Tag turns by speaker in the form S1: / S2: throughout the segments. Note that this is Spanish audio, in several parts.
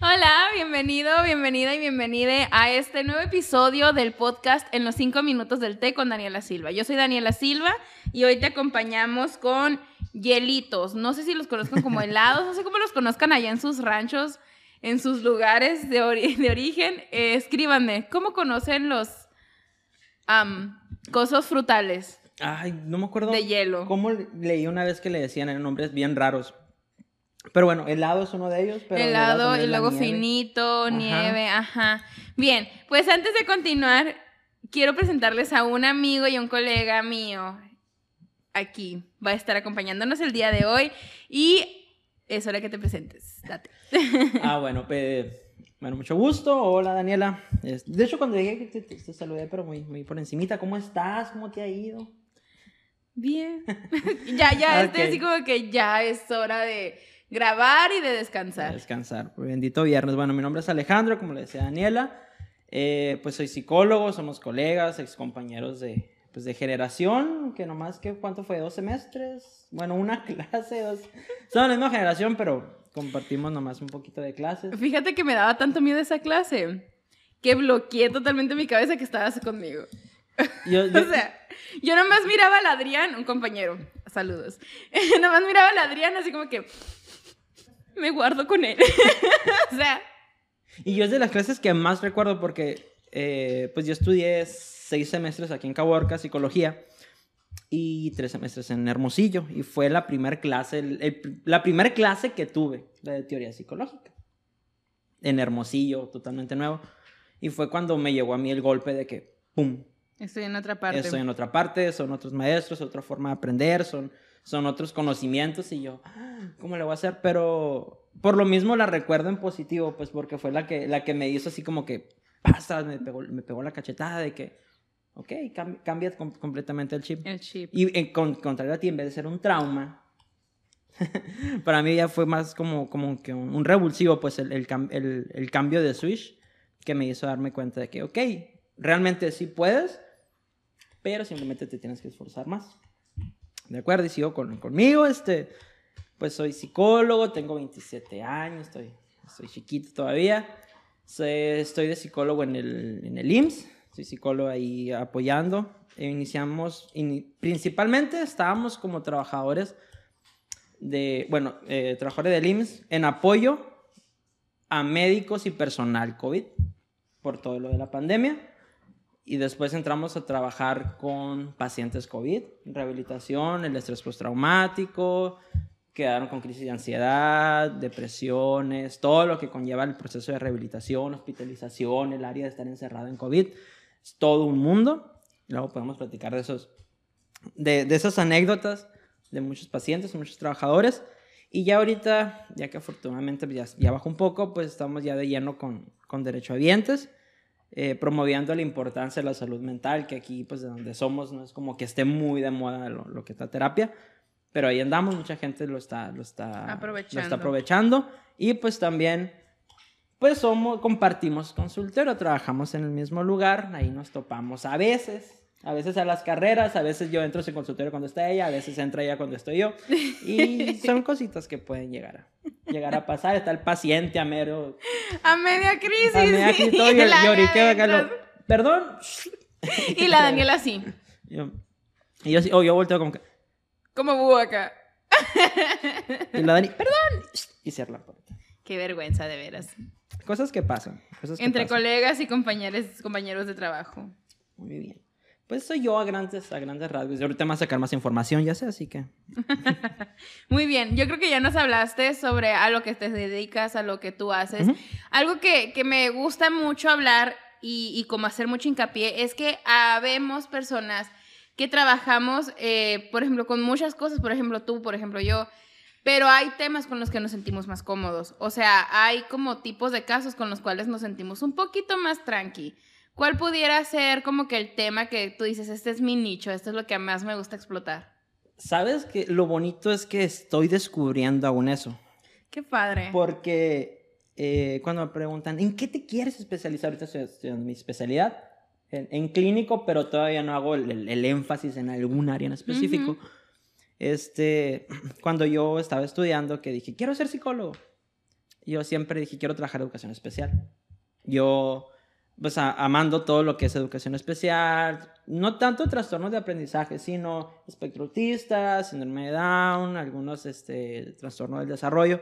S1: Hola, bienvenido, bienvenida y bienvenida a este nuevo episodio del podcast En los 5 minutos del té con Daniela Silva. Yo soy Daniela Silva y hoy te acompañamos con hielitos. No sé si los conozcan como helados, no sé cómo los conozcan allá en sus ranchos, en sus lugares de, origen. Eh, escríbanme, ¿cómo conocen los cosos frutales?
S2: Ay, no me acuerdo.
S1: De hielo.
S2: ¿Cómo leí una vez que le decían nombres bien raros? Pero bueno, helado es uno de ellos. Pero
S1: helado, y luego finito, nieve, ajá. Bien, pues antes de continuar, quiero presentarles a un amigo y un colega mío aquí. Va a estar acompañándonos el día de hoy y es hora que te presentes. Date.
S2: Ah, bueno, pues, bueno, mucho gusto. Hola, Daniela. De hecho, cuando llegué te, te, saludé, pero muy, muy por encimita. ¿Cómo estás? ¿Cómo te ha ido?
S1: Bien. ya, ya, estoy así como que ya es hora de grabar y de descansar.
S2: descansar. Bendito viernes. Bueno, mi nombre es Alejandro, como le decía Daniela. Eh, pues soy psicólogo, somos colegas, ex compañeros de, pues de generación, que nomás que cuánto fue, dos semestres, bueno, una clase, dos. Son la misma generación, pero compartimos nomás un poquito de clases.
S1: Fíjate que me daba tanto miedo esa clase que bloqueé totalmente mi cabeza que estabas conmigo. o sea, yo nomás miraba al Adrián, un compañero, saludos. nomás miraba al Adrián así como que me guardo con él. o sea.
S2: Y yo es de las clases que más recuerdo porque, eh, pues yo estudié seis semestres aquí en Caborca, psicología, y tres semestres en Hermosillo. Y fue la primera clase, la primera clase que tuve de teoría psicológica. En Hermosillo, totalmente nuevo. Y fue cuando me llegó a mí el golpe de que, ¡pum!
S1: Estoy en otra parte.
S2: Estoy en otra parte, son otros maestros, otra forma de aprender, son son otros conocimientos y yo, ah, ¿cómo le voy a hacer? Pero por lo mismo la recuerdo en positivo, pues porque fue la que, la que me hizo así como que, pasa, me pegó, me pegó la cachetada de que, ok, cambia completamente el chip.
S1: El chip.
S2: Y en con, contrario a ti, en vez de ser un trauma, para mí ya fue más como, como que un, revulsivo, pues el, el, el, cambio de switch que me hizo darme cuenta de que, ok, realmente sí puedes, pero simplemente te tienes que esforzar más. ¿De acuerdo? Y sigo con, conmigo, este, pues soy psicólogo, tengo 27 años, estoy, estoy chiquito todavía. estoy de psicólogo en el, en el IMSS, soy psicólogo ahí apoyando. iniciamos, principalmente estábamos como trabajadores de, bueno, eh, trabajadores del IMSS en apoyo a médicos y personal COVID por todo lo de la pandemia y después entramos a trabajar con pacientes COVID, rehabilitación, el estrés postraumático, quedaron con crisis de ansiedad, depresiones, todo lo que conlleva el proceso de rehabilitación, hospitalización, el área de estar encerrado en COVID, es todo un mundo. Luego podemos platicar de, esos, de, de esas anécdotas de muchos pacientes, muchos trabajadores. Y ya ahorita, ya que afortunadamente ya, ya bajó un poco, pues estamos ya de lleno con, con derecho a dientes eh, promoviendo la importancia de la salud mental, que aquí, pues, de donde somos, no es como que esté muy de moda lo, que está terapia, pero ahí andamos, mucha gente lo está, lo está,
S1: aprovechando.
S2: está aprovechando. Y pues también, pues somos, compartimos consultorio, trabajamos en el mismo lugar, ahí nos topamos a veces, a veces a las carreras, a veces yo entro en consultorio cuando está ella, a veces entra ella cuando estoy yo. Y son cositas que pueden llegar a, llegar a pasar. Está el paciente a mero...
S1: A media crisis. A media crisis. y,
S2: yo, Perdón.
S1: Y la Daniela así.
S2: y yo, oh, yo volteo como que...
S1: Como búho acá.
S2: Y la Dani, perdón. Y cierra la puerta.
S1: Qué vergüenza, de veras.
S2: Cosas que pasan.
S1: Entre colegas y compañeros, compañeros de trabajo.
S2: Muy bien. Pues soy yo a grandes, a grandes rasgos. Y ahorita me a sacar más información, ya sé, así que.
S1: Muy bien, yo creo que ya nos hablaste sobre a lo que te dedicas, a lo que tú haces. Algo que, que, me gusta mucho hablar y, y, como hacer mucho hincapié es que habemos personas que trabajamos, eh, por ejemplo, con muchas cosas, por ejemplo, tú, por ejemplo, yo. Pero hay temas con los que nos sentimos más cómodos. O sea, hay como tipos de casos con los cuales nos sentimos un poquito más tranqui. ¿Cuál pudiera ser como que el tema que tú dices, este es mi nicho, esto es lo que más me gusta explotar?
S2: Sabes que lo bonito es que estoy descubriendo aún eso.
S1: Qué padre.
S2: Porque eh, cuando me preguntan, ¿en qué te quieres especializar? Ahorita estoy estudiando mi especialidad en, clínico, pero todavía no hago el, énfasis en algún área en específico. Este, cuando yo estaba estudiando, que dije, quiero ser psicólogo. yo siempre dije, quiero trabajar educación especial. Yo, pues amando todo lo que es educación especial, no tanto trastornos de aprendizaje, sino espectro autista, síndrome de Down, algunos este, trastornos del desarrollo.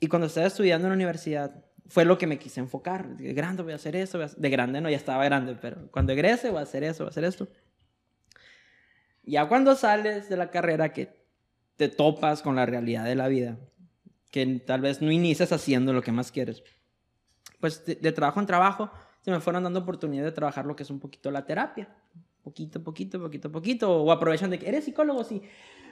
S2: Y cuando estaba estudiando en la universidad, fue lo que me quise enfocar. De grande voy a hacer eso, de grande no, ya estaba grande, pero cuando egrese voy a hacer eso, voy a hacer esto. Ya cuando sales de la carrera que te topas con la realidad de la vida, que tal vez no inicias haciendo lo que más quieres, pues de, trabajo en trabajo se me fueron dando oportunidad de trabajar lo que es un poquito la terapia. Poquito, poquito, poquito, poquito. O aprovechan de que eres psicólogo, sí.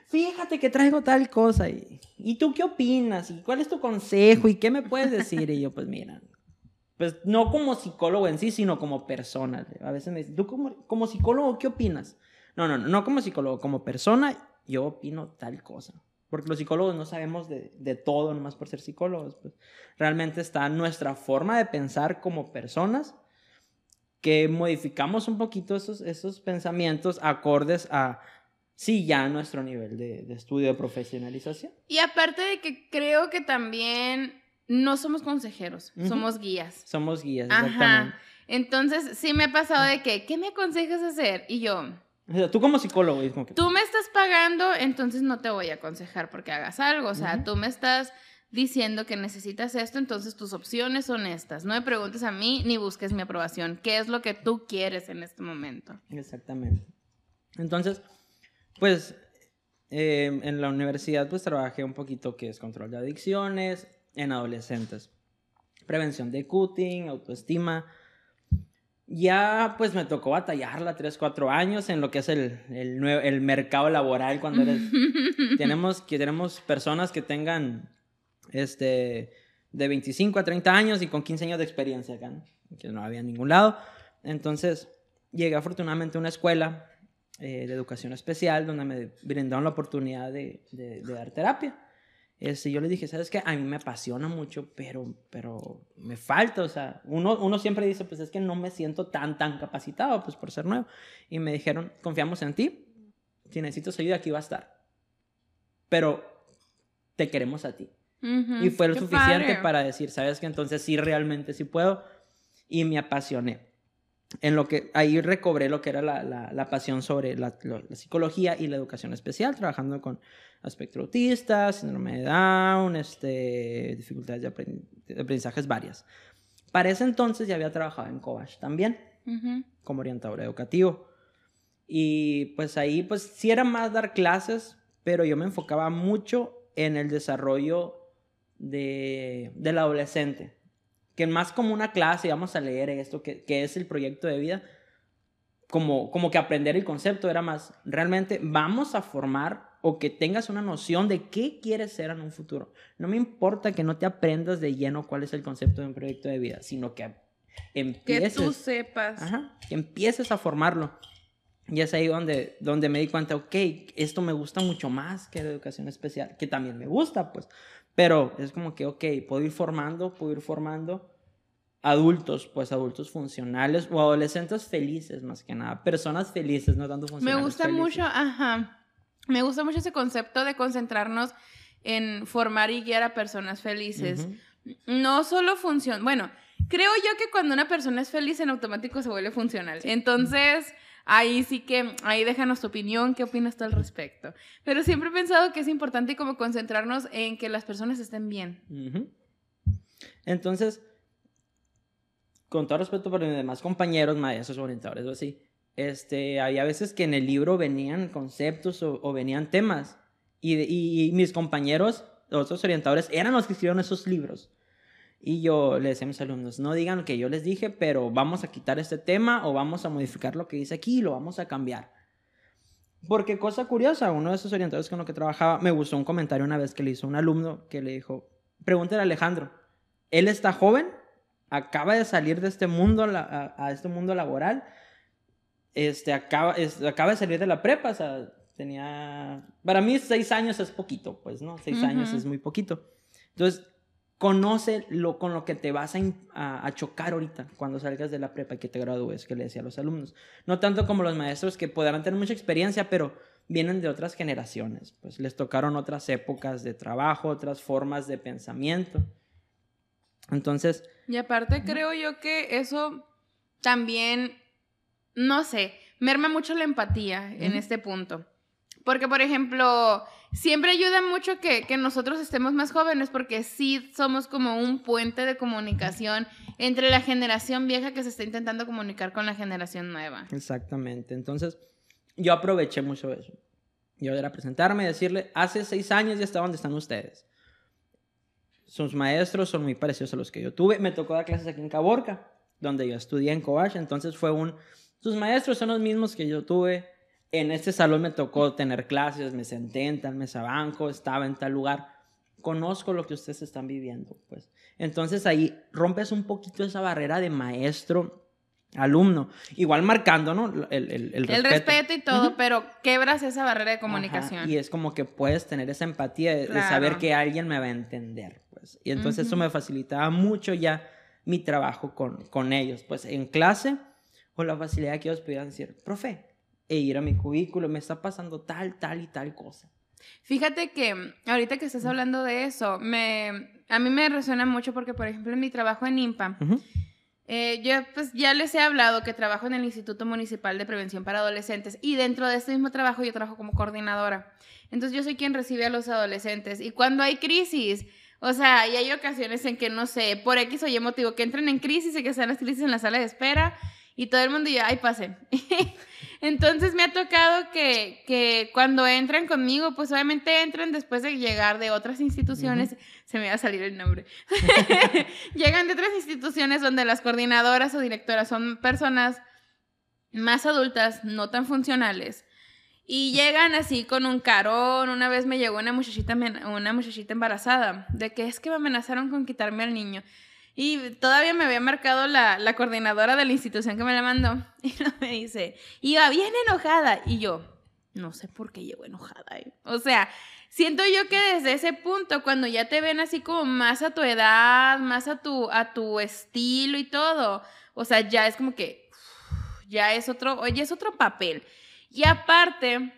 S2: Fíjate que traigo tal cosa. Y, ¿Y tú qué opinas? ¿Y cuál es tu consejo? ¿Y qué me puedes decir? Y yo, pues mira, pues no como psicólogo en sí, sino como persona. A veces me dicen, ¿tú como, como psicólogo qué opinas? No, no, no como psicólogo, como persona, yo opino tal cosa. Porque los psicólogos no sabemos de, de todo nomás por ser psicólogos. Pues. Realmente está nuestra forma de pensar como personas que modificamos un poquito esos, esos pensamientos acordes a, sí, ya nuestro nivel de, de estudio, de profesionalización.
S1: Y aparte de que creo que también no somos consejeros, somos guías.
S2: Somos guías, exactamente. Ajá.
S1: Entonces, sí me ha pasado de que, ¿qué me aconsejas hacer? Y yo,
S2: tú como psicólogo, es como que...
S1: Tú me estás pagando, entonces no te voy a aconsejar porque hagas algo. O sea, tú me estás diciendo que necesitas esto, entonces tus opciones son estas. No me preguntes a mí ni busques mi aprobación. ¿Qué es lo que tú quieres en este momento?
S2: Exactamente. Entonces, pues em, en la universidad pues trabajé un poquito que es control de adicciones en adolescentes. Prevención de cutting, autoestima, ya pues me tocó batallarla 3, 4 años en lo que es el, el, el mercado laboral cuando eres... tenemos, que tenemos personas que tengan este, de 25 a 30 años y con 15 años de experiencia acá, que no había en ningún lado. Entonces llegué afortunadamente a una escuela eh, de educación especial donde me brindaron la oportunidad de, de, de dar terapia. Este, yo le dije, ¿sabes qué? A mí me apasiona mucho, pero, pero me falta, o sea, uno, uno siempre dice, pues es que no me siento tan, tan capacitado, pues por ser nuevo. Y me dijeron, confiamos en ti, si necesitas ayuda, aquí va a estar. Pero te queremos a ti. y fue lo suficiente para decir, ¿sabes qué? Entonces sí, realmente sí puedo. Y me apasioné. En lo que ahí recobré lo que era la, la, la pasión sobre la, la, psicología y la educación especial, trabajando con espectro autista, síndrome de Down, este, dificultades de, aprendizajes varias. Para ese entonces ya había trabajado en Cobach también, como orientador educativo. Y pues ahí, pues sí era más dar clases, pero yo me enfocaba mucho en el desarrollo de, del adolescente. Que más como una clase, vamos a leer esto, que, que es el proyecto de vida, como, como que aprender el concepto era más, realmente vamos a formar o que tengas una noción de qué quieres ser en un futuro. No me importa que no te aprendas de lleno cuál es el concepto de un proyecto de vida, sino que empieces.
S1: Que tú sepas.
S2: Ajá, que empieces a formarlo. Y es ahí donde, donde me di cuenta, ok, esto me gusta mucho más que la educación especial, que también me gusta, pues. Pero es como que, ok, puedo ir formando, puedo ir formando adultos, pues adultos funcionales o adolescentes felices, más que nada. Personas felices, no tanto funcionales.
S1: Me gusta mucho, ajá me gusta mucho ese concepto de concentrarnos en formar y guiar a personas felices. No solo funciona, bueno, creo yo que cuando una persona es feliz en automático se vuelve funcional. Entonces, ahí sí que, ahí déjanos tu opinión, qué opinas tú al respecto. Pero siempre he pensado que es importante como concentrarnos en que las personas estén bien.
S2: Entonces, con todo respeto por mis demás compañeros, maestros, orientadores o así, este, había veces que en el libro venían conceptos o, venían temas y, mis compañeros, los otros orientadores, eran los que escribieron esos libros. Y yo le decía a mis alumnos, no digan lo que yo les dije, pero vamos a quitar este tema o vamos a modificar lo que dice aquí y lo vamos a cambiar. Porque cosa curiosa, uno de esos orientadores con los que trabajaba, me gustó un comentario una vez que le hizo un alumno que le dijo, pregúntale a Alejandro, él está joven, acaba de salir de este mundo, a este mundo laboral este, acaba, acaba de salir de la prepa, o sea, tenía, para mí seis años es poquito, pues, ¿no? Seis años es muy poquito. Entonces, conoce lo con lo que te vas a, a, chocar ahorita cuando salgas de la prepa y que te gradúes, que le decía a los alumnos. No tanto como los maestros que podrán tener mucha experiencia, pero vienen de otras generaciones, pues les tocaron otras épocas de trabajo, otras formas de pensamiento. Entonces...
S1: Y aparte creo yo que eso también, no sé, merma mucho la empatía en este punto. Porque, por ejemplo, siempre ayuda mucho que, nosotros estemos más jóvenes porque sí somos como un puente de comunicación entre la generación vieja que se está intentando comunicar con la generación nueva.
S2: Exactamente. Entonces, yo aproveché mucho eso. Yo era presentarme y decirle, hace seis años ya está donde están ustedes. Sus maestros son muy parecidos a los que yo tuve. Me tocó dar clases aquí en Caborca, donde yo estudié en Covach. Entonces fue un, sus maestros son los mismos que yo tuve en este salón me tocó tener clases, me senté en tal mesa banco, estaba en tal lugar. Conozco lo que ustedes están viviendo, pues. Entonces ahí rompes un poquito esa barrera de maestro alumno, igual marcando, ¿no? El, el,
S1: el, respeto. el respeto. y todo, pero quebras esa barrera de comunicación.
S2: y es como que puedes tener esa empatía de, saber que alguien me va a entender, pues. Y entonces eso me facilitaba mucho ya mi trabajo con, con ellos, pues en clase, con la facilidad que ellos pudieran decir, profe, e ir a mi cubículo, me está pasando tal, tal y tal cosa.
S1: Fíjate que ahorita que estás hablando de eso, me, a mí me resuena mucho porque, por ejemplo, en mi trabajo en IMPA, eh, yo pues ya les he hablado que trabajo en el Instituto Municipal de Prevención para Adolescentes y dentro de este mismo trabajo yo trabajo como coordinadora. Entonces yo soy quien recibe a los adolescentes y cuando hay crisis, o sea, y hay ocasiones en que, no sé, por X o Y motivo, que entren en crisis y que sean las crisis en la sala de espera y todo el mundo ya, ay, pasen. Entonces me ha tocado que, que, cuando entran conmigo, pues obviamente entran después de llegar de otras instituciones, se me va a salir el nombre, llegan de otras instituciones donde las coordinadoras o directoras son personas más adultas, no tan funcionales. Y llegan así con un carón. Una vez me llegó una muchachita, una muchachita embarazada, de que es que me amenazaron con quitarme al niño. Y todavía me había marcado la, la, coordinadora de la institución que me la mandó. Y me dice, iba bien enojada. Y yo, no sé por qué llegó enojada. O sea, siento yo que desde ese punto, cuando ya te ven así como más a tu edad, más a tu, a tu estilo y todo, o sea, ya es como que, ya es otro, oye, es otro papel. Y aparte,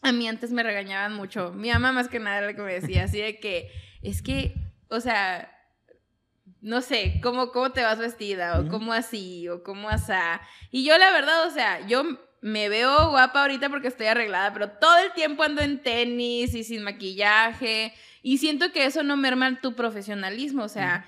S1: a mí antes me regañaban mucho. Mi mamá más que nada era lo que me decía, así de que, es que, o sea, no sé, cómo, cómo te vas vestida, o cómo así, o cómo asá. Y yo la verdad, o sea, yo me veo guapa ahorita porque estoy arreglada, pero todo el tiempo ando en tenis y sin maquillaje. Y siento que eso no merma tu profesionalismo, o sea...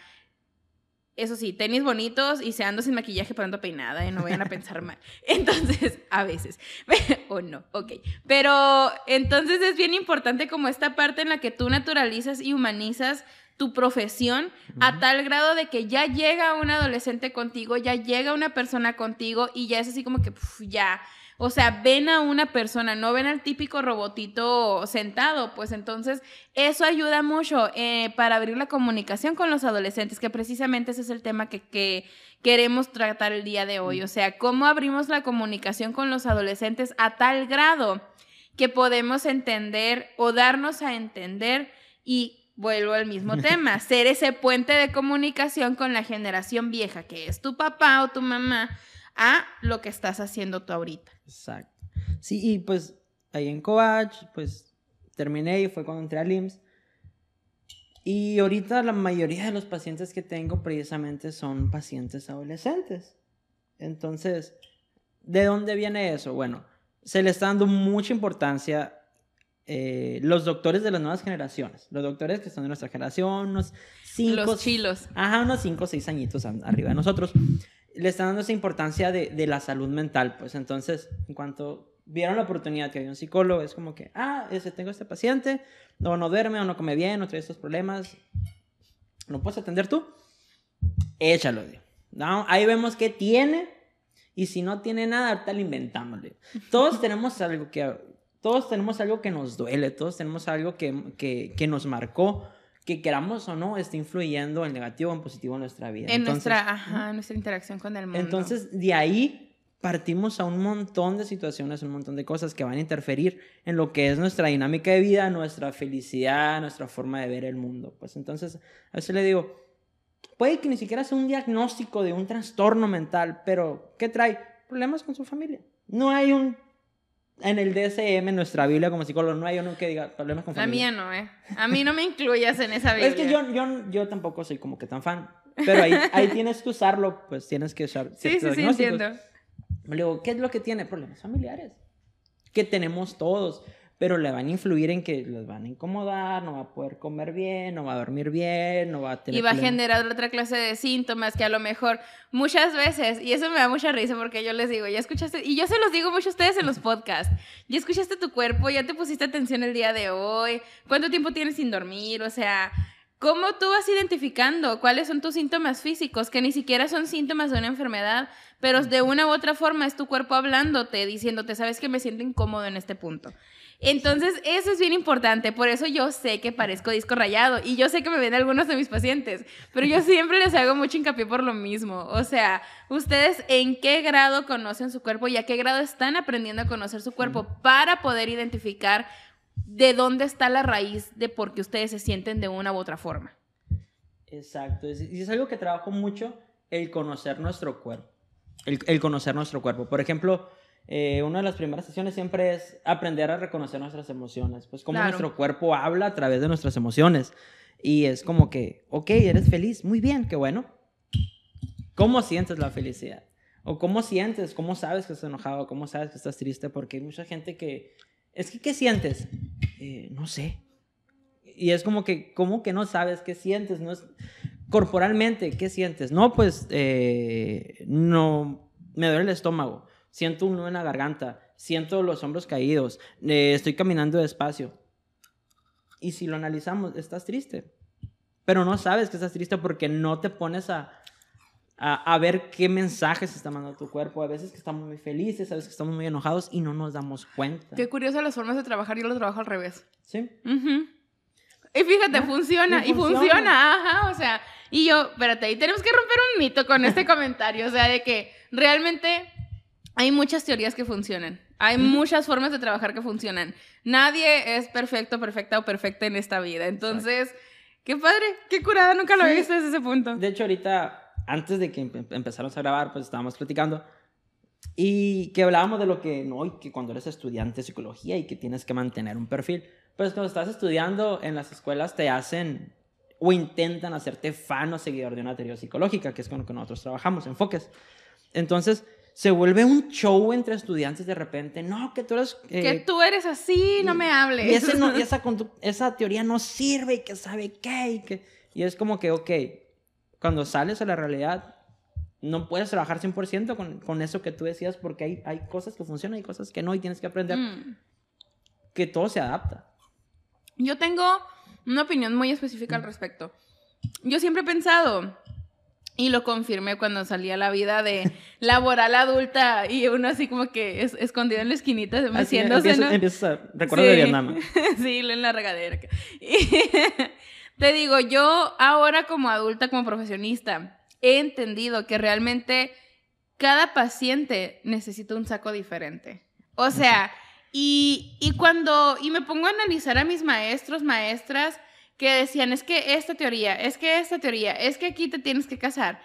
S1: Eso sí, tenis bonitos y se ando sin maquillaje, pero ando peinada y no vayan a pensar mal. Entonces, a veces. o no, ok. Pero entonces es bien importante como esta parte en la que tú naturalizas y humanizas tu profesión a tal grado de que ya llega un adolescente contigo, ya llega una persona contigo y ya es así como que ya. O sea, ven a una persona, no ven al típico robotito sentado, pues entonces eso ayuda mucho eh, para abrir la comunicación con los adolescentes, que precisamente ese es el tema que, que queremos tratar el día de hoy. O sea, cómo abrimos la comunicación con los adolescentes a tal grado que podemos entender o darnos a entender y vuelvo al mismo tema, ser ese puente de comunicación con la generación vieja, que es tu papá o tu mamá, a lo que estás haciendo tú ahorita.
S2: Exacto. Sí, y pues ahí en Covach, pues terminé y fue cuando entré al IMSS. Y ahorita la mayoría de los pacientes que tengo precisamente son pacientes adolescentes. Entonces, ¿de dónde viene eso? Bueno, se le está dando mucha importancia eh, los doctores de las nuevas generaciones, los doctores que son de nuestra generación, unos cinco...
S1: Los chilos.
S2: Ajá, unos cinco o seis añitos arriba de nosotros, le están dando esa importancia de, de, la salud mental, pues entonces, en cuanto vieron la oportunidad que había un psicólogo, es como que, ah, ese, tengo este paciente, no, no duerme, o no come bien, o trae estos problemas, ¿lo puedes atender tú? Échalo, ¿no? Ahí vemos qué tiene, y si no tiene nada, ahorita le inventamos. Todos tenemos algo que todos tenemos algo que nos duele, todos tenemos algo que, que, que nos marcó, que queramos o no, está influyendo en negativo o en positivo en nuestra vida.
S1: En nuestra, ajá, nuestra interacción con el mundo.
S2: Entonces, de ahí partimos a un montón de situaciones, un montón de cosas que van a interferir en lo que es nuestra dinámica de vida, nuestra felicidad, nuestra forma de ver el mundo. Pues entonces, a veces le digo, puede que ni siquiera sea un diagnóstico de un trastorno mental, pero ¿qué trae? Problemas con su familia. No hay un en el DSM, en nuestra Biblia como psicólogo, no hay uno que diga problemas con
S1: La
S2: familia.
S1: mía no, ¿eh? A mí no me incluyas en esa Biblia.
S2: Es que yo, yo, yo tampoco soy como que tan fan. Pero ahí, ahí tienes que usarlo, pues tienes que usar.
S1: Sí, sí, sí, entiendo.
S2: Le digo, ¿qué es lo que tiene? Problemas familiares. Que tenemos todos, pero le van a influir en que les van a incomodar, no va a poder comer bien, no va a dormir bien, no va a tener.
S1: Y va a generar otra clase de síntomas que a lo mejor muchas veces, y eso me da mucha risa porque yo les digo, ya escuchaste, y yo se los digo mucho a ustedes en los podcasts, ya escuchaste tu cuerpo, ya te pusiste atención el día de hoy, cuánto tiempo tienes sin dormir, o sea, ¿cómo tú vas identificando cuáles son tus síntomas físicos, que ni siquiera son síntomas de una enfermedad, pero de una u otra forma es tu cuerpo hablándote, diciéndote, sabes que me siento incómodo en este punto. Entonces, eso es bien importante. Por eso yo sé que parezco disco rayado y yo sé que me ven algunos de mis pacientes, pero yo siempre les hago mucho hincapié por lo mismo. O sea, ustedes en qué grado conocen su cuerpo y a qué grado están aprendiendo a conocer su cuerpo para poder identificar de dónde está la raíz de por qué ustedes se sienten de una u otra forma.
S2: Exacto. es- Y es algo que trabajo mucho, el conocer nuestro cuerpo. El, el conocer nuestro cuerpo. Por ejemplo, eh, una de las primeras sesiones siempre es aprender a reconocer nuestras emociones. Pues cómo
S1: Claro.
S2: nuestro cuerpo habla a través de nuestras emociones. Y es como que, ok, eres feliz, muy bien, qué bueno. ¿Cómo sientes la felicidad? O cómo sientes, cómo sabes que estás enojado, cómo sabes que estás triste, porque hay mucha gente que, es que, ¿qué sientes? "Eh, no sé. Y es como que, ¿cómo que no sabes qué sientes? No es, corporalmente, ¿qué sientes? No, pues, eh, no, me duele el estómago, siento un nudo en la garganta, siento los hombros caídos, eh, estoy caminando despacio. Y si lo analizamos, estás triste. Pero no sabes que estás triste porque no te pones a, a, a ver qué mensajes está mandando tu cuerpo. A veces que estamos muy felices, a veces que estamos muy enojados y no nos damos cuenta.
S1: Qué curioso las formas de trabajar, yo lo trabajo al revés.
S2: ¿Sí?
S1: Ujú. Y fíjate,
S2: Ah,
S1: funciona,
S2: y
S1: y
S2: funciona.
S1: funciona, ajá, o sea, y yo, espérate, y tenemos que romper un mito con este comentario, o sea, de que realmente hay muchas teorías que funcionan, hay muchas formas de trabajar que funcionan. Nadie es perfecto, perfecta o perfecta en esta vida, entonces, qué padre, qué curada, nunca lo
S2: Sí.
S1: había visto desde ese punto.
S2: De hecho, ahorita, antes de que empe- empezáramos a grabar, pues estábamos platicando y que hablábamos de lo que, no, y que cuando eres estudiante de psicología y que tienes que mantener un perfil. Pues cuando estás estudiando en las escuelas te hacen o intentan hacerte fan o seguidor de una teoría psicológica, que es con lo que nosotros trabajamos, enfoques. Entonces, se vuelve un show entre estudiantes de repente, no, que tú eres... eh,
S1: que tú eres así, no me hables.
S2: y ese no- y esa, teoría no sirve y que sabe qué. Y, que, y es como que, ok, cuando sales a la realidad, no puedes trabajar 100% con, con eso que tú decías porque hay, hay cosas que funcionan y cosas que no y tienes que aprender
S1: Mm.
S2: que todo se adapta.
S1: Yo tengo una opinión muy específica al respecto. Yo siempre he pensado, y lo confirmé cuando salí a la vida de laboral adulta y uno así como que es, escondido en la esquinita,
S2: Así
S1: meciéndose,
S2: empiezas,
S1: ¿no?
S2: empiezas a recuerdo de
S1: Sí.
S2: Vietnam.
S1: sí, en la regadera. Y te digo, yo ahora como adulta, como profesionista, he entendido que realmente cada paciente necesita un saco diferente. O sea, y, y cuando, y me pongo a analizar a mis maestros, maestras, que decían, es que esta teoría, es que esta teoría, es que aquí te tienes que casar.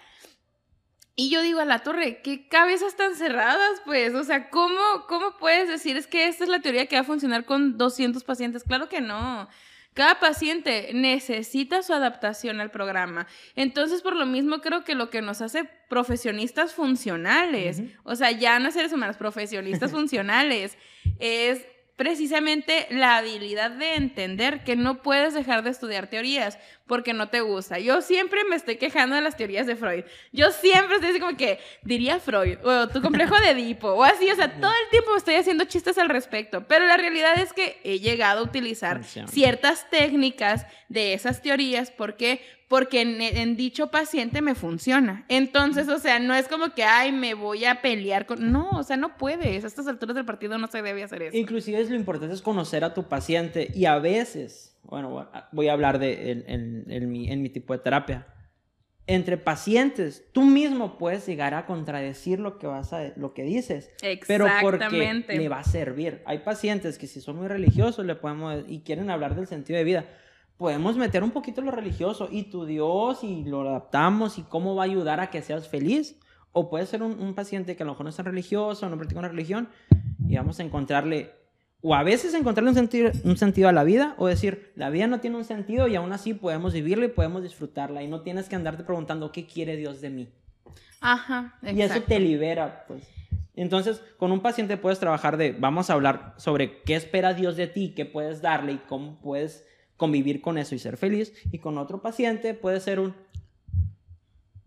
S1: Y yo digo a la torre, ¿qué cabezas tan cerradas? Pues, o sea, ¿cómo, ¿cómo puedes decir es que esta es la teoría que va a funcionar con 200 pacientes? Claro que no. Cada paciente necesita su adaptación al programa. Entonces, por lo mismo, creo que lo que nos hace profesionistas funcionales, o sea, ya no seres humanos, profesionistas funcionales, es precisamente la habilidad de entender que no puedes dejar de estudiar teorías porque no te gusta. Yo siempre me estoy quejando de las teorías de Freud. Yo siempre estoy así como que diría Freud o tu complejo de Edipo o así, o sea, todo el tiempo me estoy haciendo chistes al respecto, pero la realidad es que he llegado a utilizar ciertas técnicas de esas teorías porque porque en, en dicho paciente me funciona. Entonces, o sea, no es como que, ay, me voy a pelear con... No, o sea, no puedes. A estas alturas del partido no se debe hacer eso.
S2: Inclusive es lo importante es conocer a tu paciente y a veces, bueno, voy a hablar de en, en- en mi, en mi tipo de terapia. Entre pacientes, tú mismo puedes llegar a contradecir lo que vas a, lo que dices, pero porque le va a servir. Hay pacientes que si son muy religiosos le podemos y quieren hablar del sentido de vida, podemos meter un poquito lo religioso y tu Dios y lo adaptamos y cómo va a ayudar a que seas feliz. O puede ser un, un paciente que a lo mejor no es religioso, no practica una religión y vamos a encontrarle, o a veces encontrarle un sentido, un sentido a la vida, o decir, la vida no tiene un sentido y aún así podemos vivirla y podemos disfrutarla y no tienes que andarte preguntando qué quiere Dios de mí.
S1: Ajá,
S2: Y eso te libera, pues. Entonces, con un paciente puedes trabajar de, vamos a hablar sobre qué espera Dios de ti, qué puedes darle y cómo puedes convivir con eso y ser feliz. Y con otro paciente puede ser un,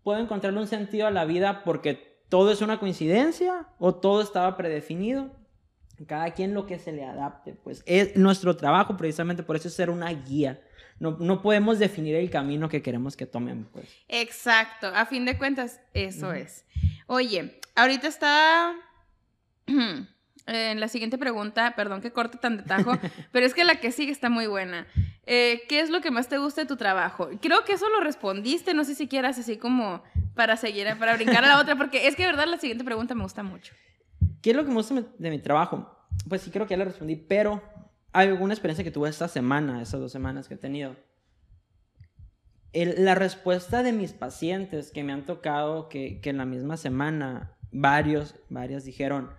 S2: puedo encontrarle un sentido a la vida porque todo es una coincidencia o todo estaba predefinido. Cada quien lo que se le adapte, pues es nuestro trabajo precisamente por eso es ser una guía. No, no podemos definir el camino que queremos que tomen, pues.
S1: Exacto, a fin de cuentas, eso es. Oye, ahorita está en la siguiente pregunta, perdón que corte tan de tajo, pero es que la que sigue está muy buena. Eh, ¿Qué es lo que más te gusta de tu trabajo? Creo que eso lo respondiste, no sé si quieras así como para seguir, para brincar a la otra, porque es que de verdad la siguiente pregunta me gusta mucho.
S2: ¿Qué es lo que me gusta de mi trabajo? Pues sí, creo que ya le respondí, pero hay alguna experiencia que tuve esta semana, esas dos semanas que he tenido. la respuesta de mis pacientes que me han tocado, que, que en la misma semana, varios, varias dijeron,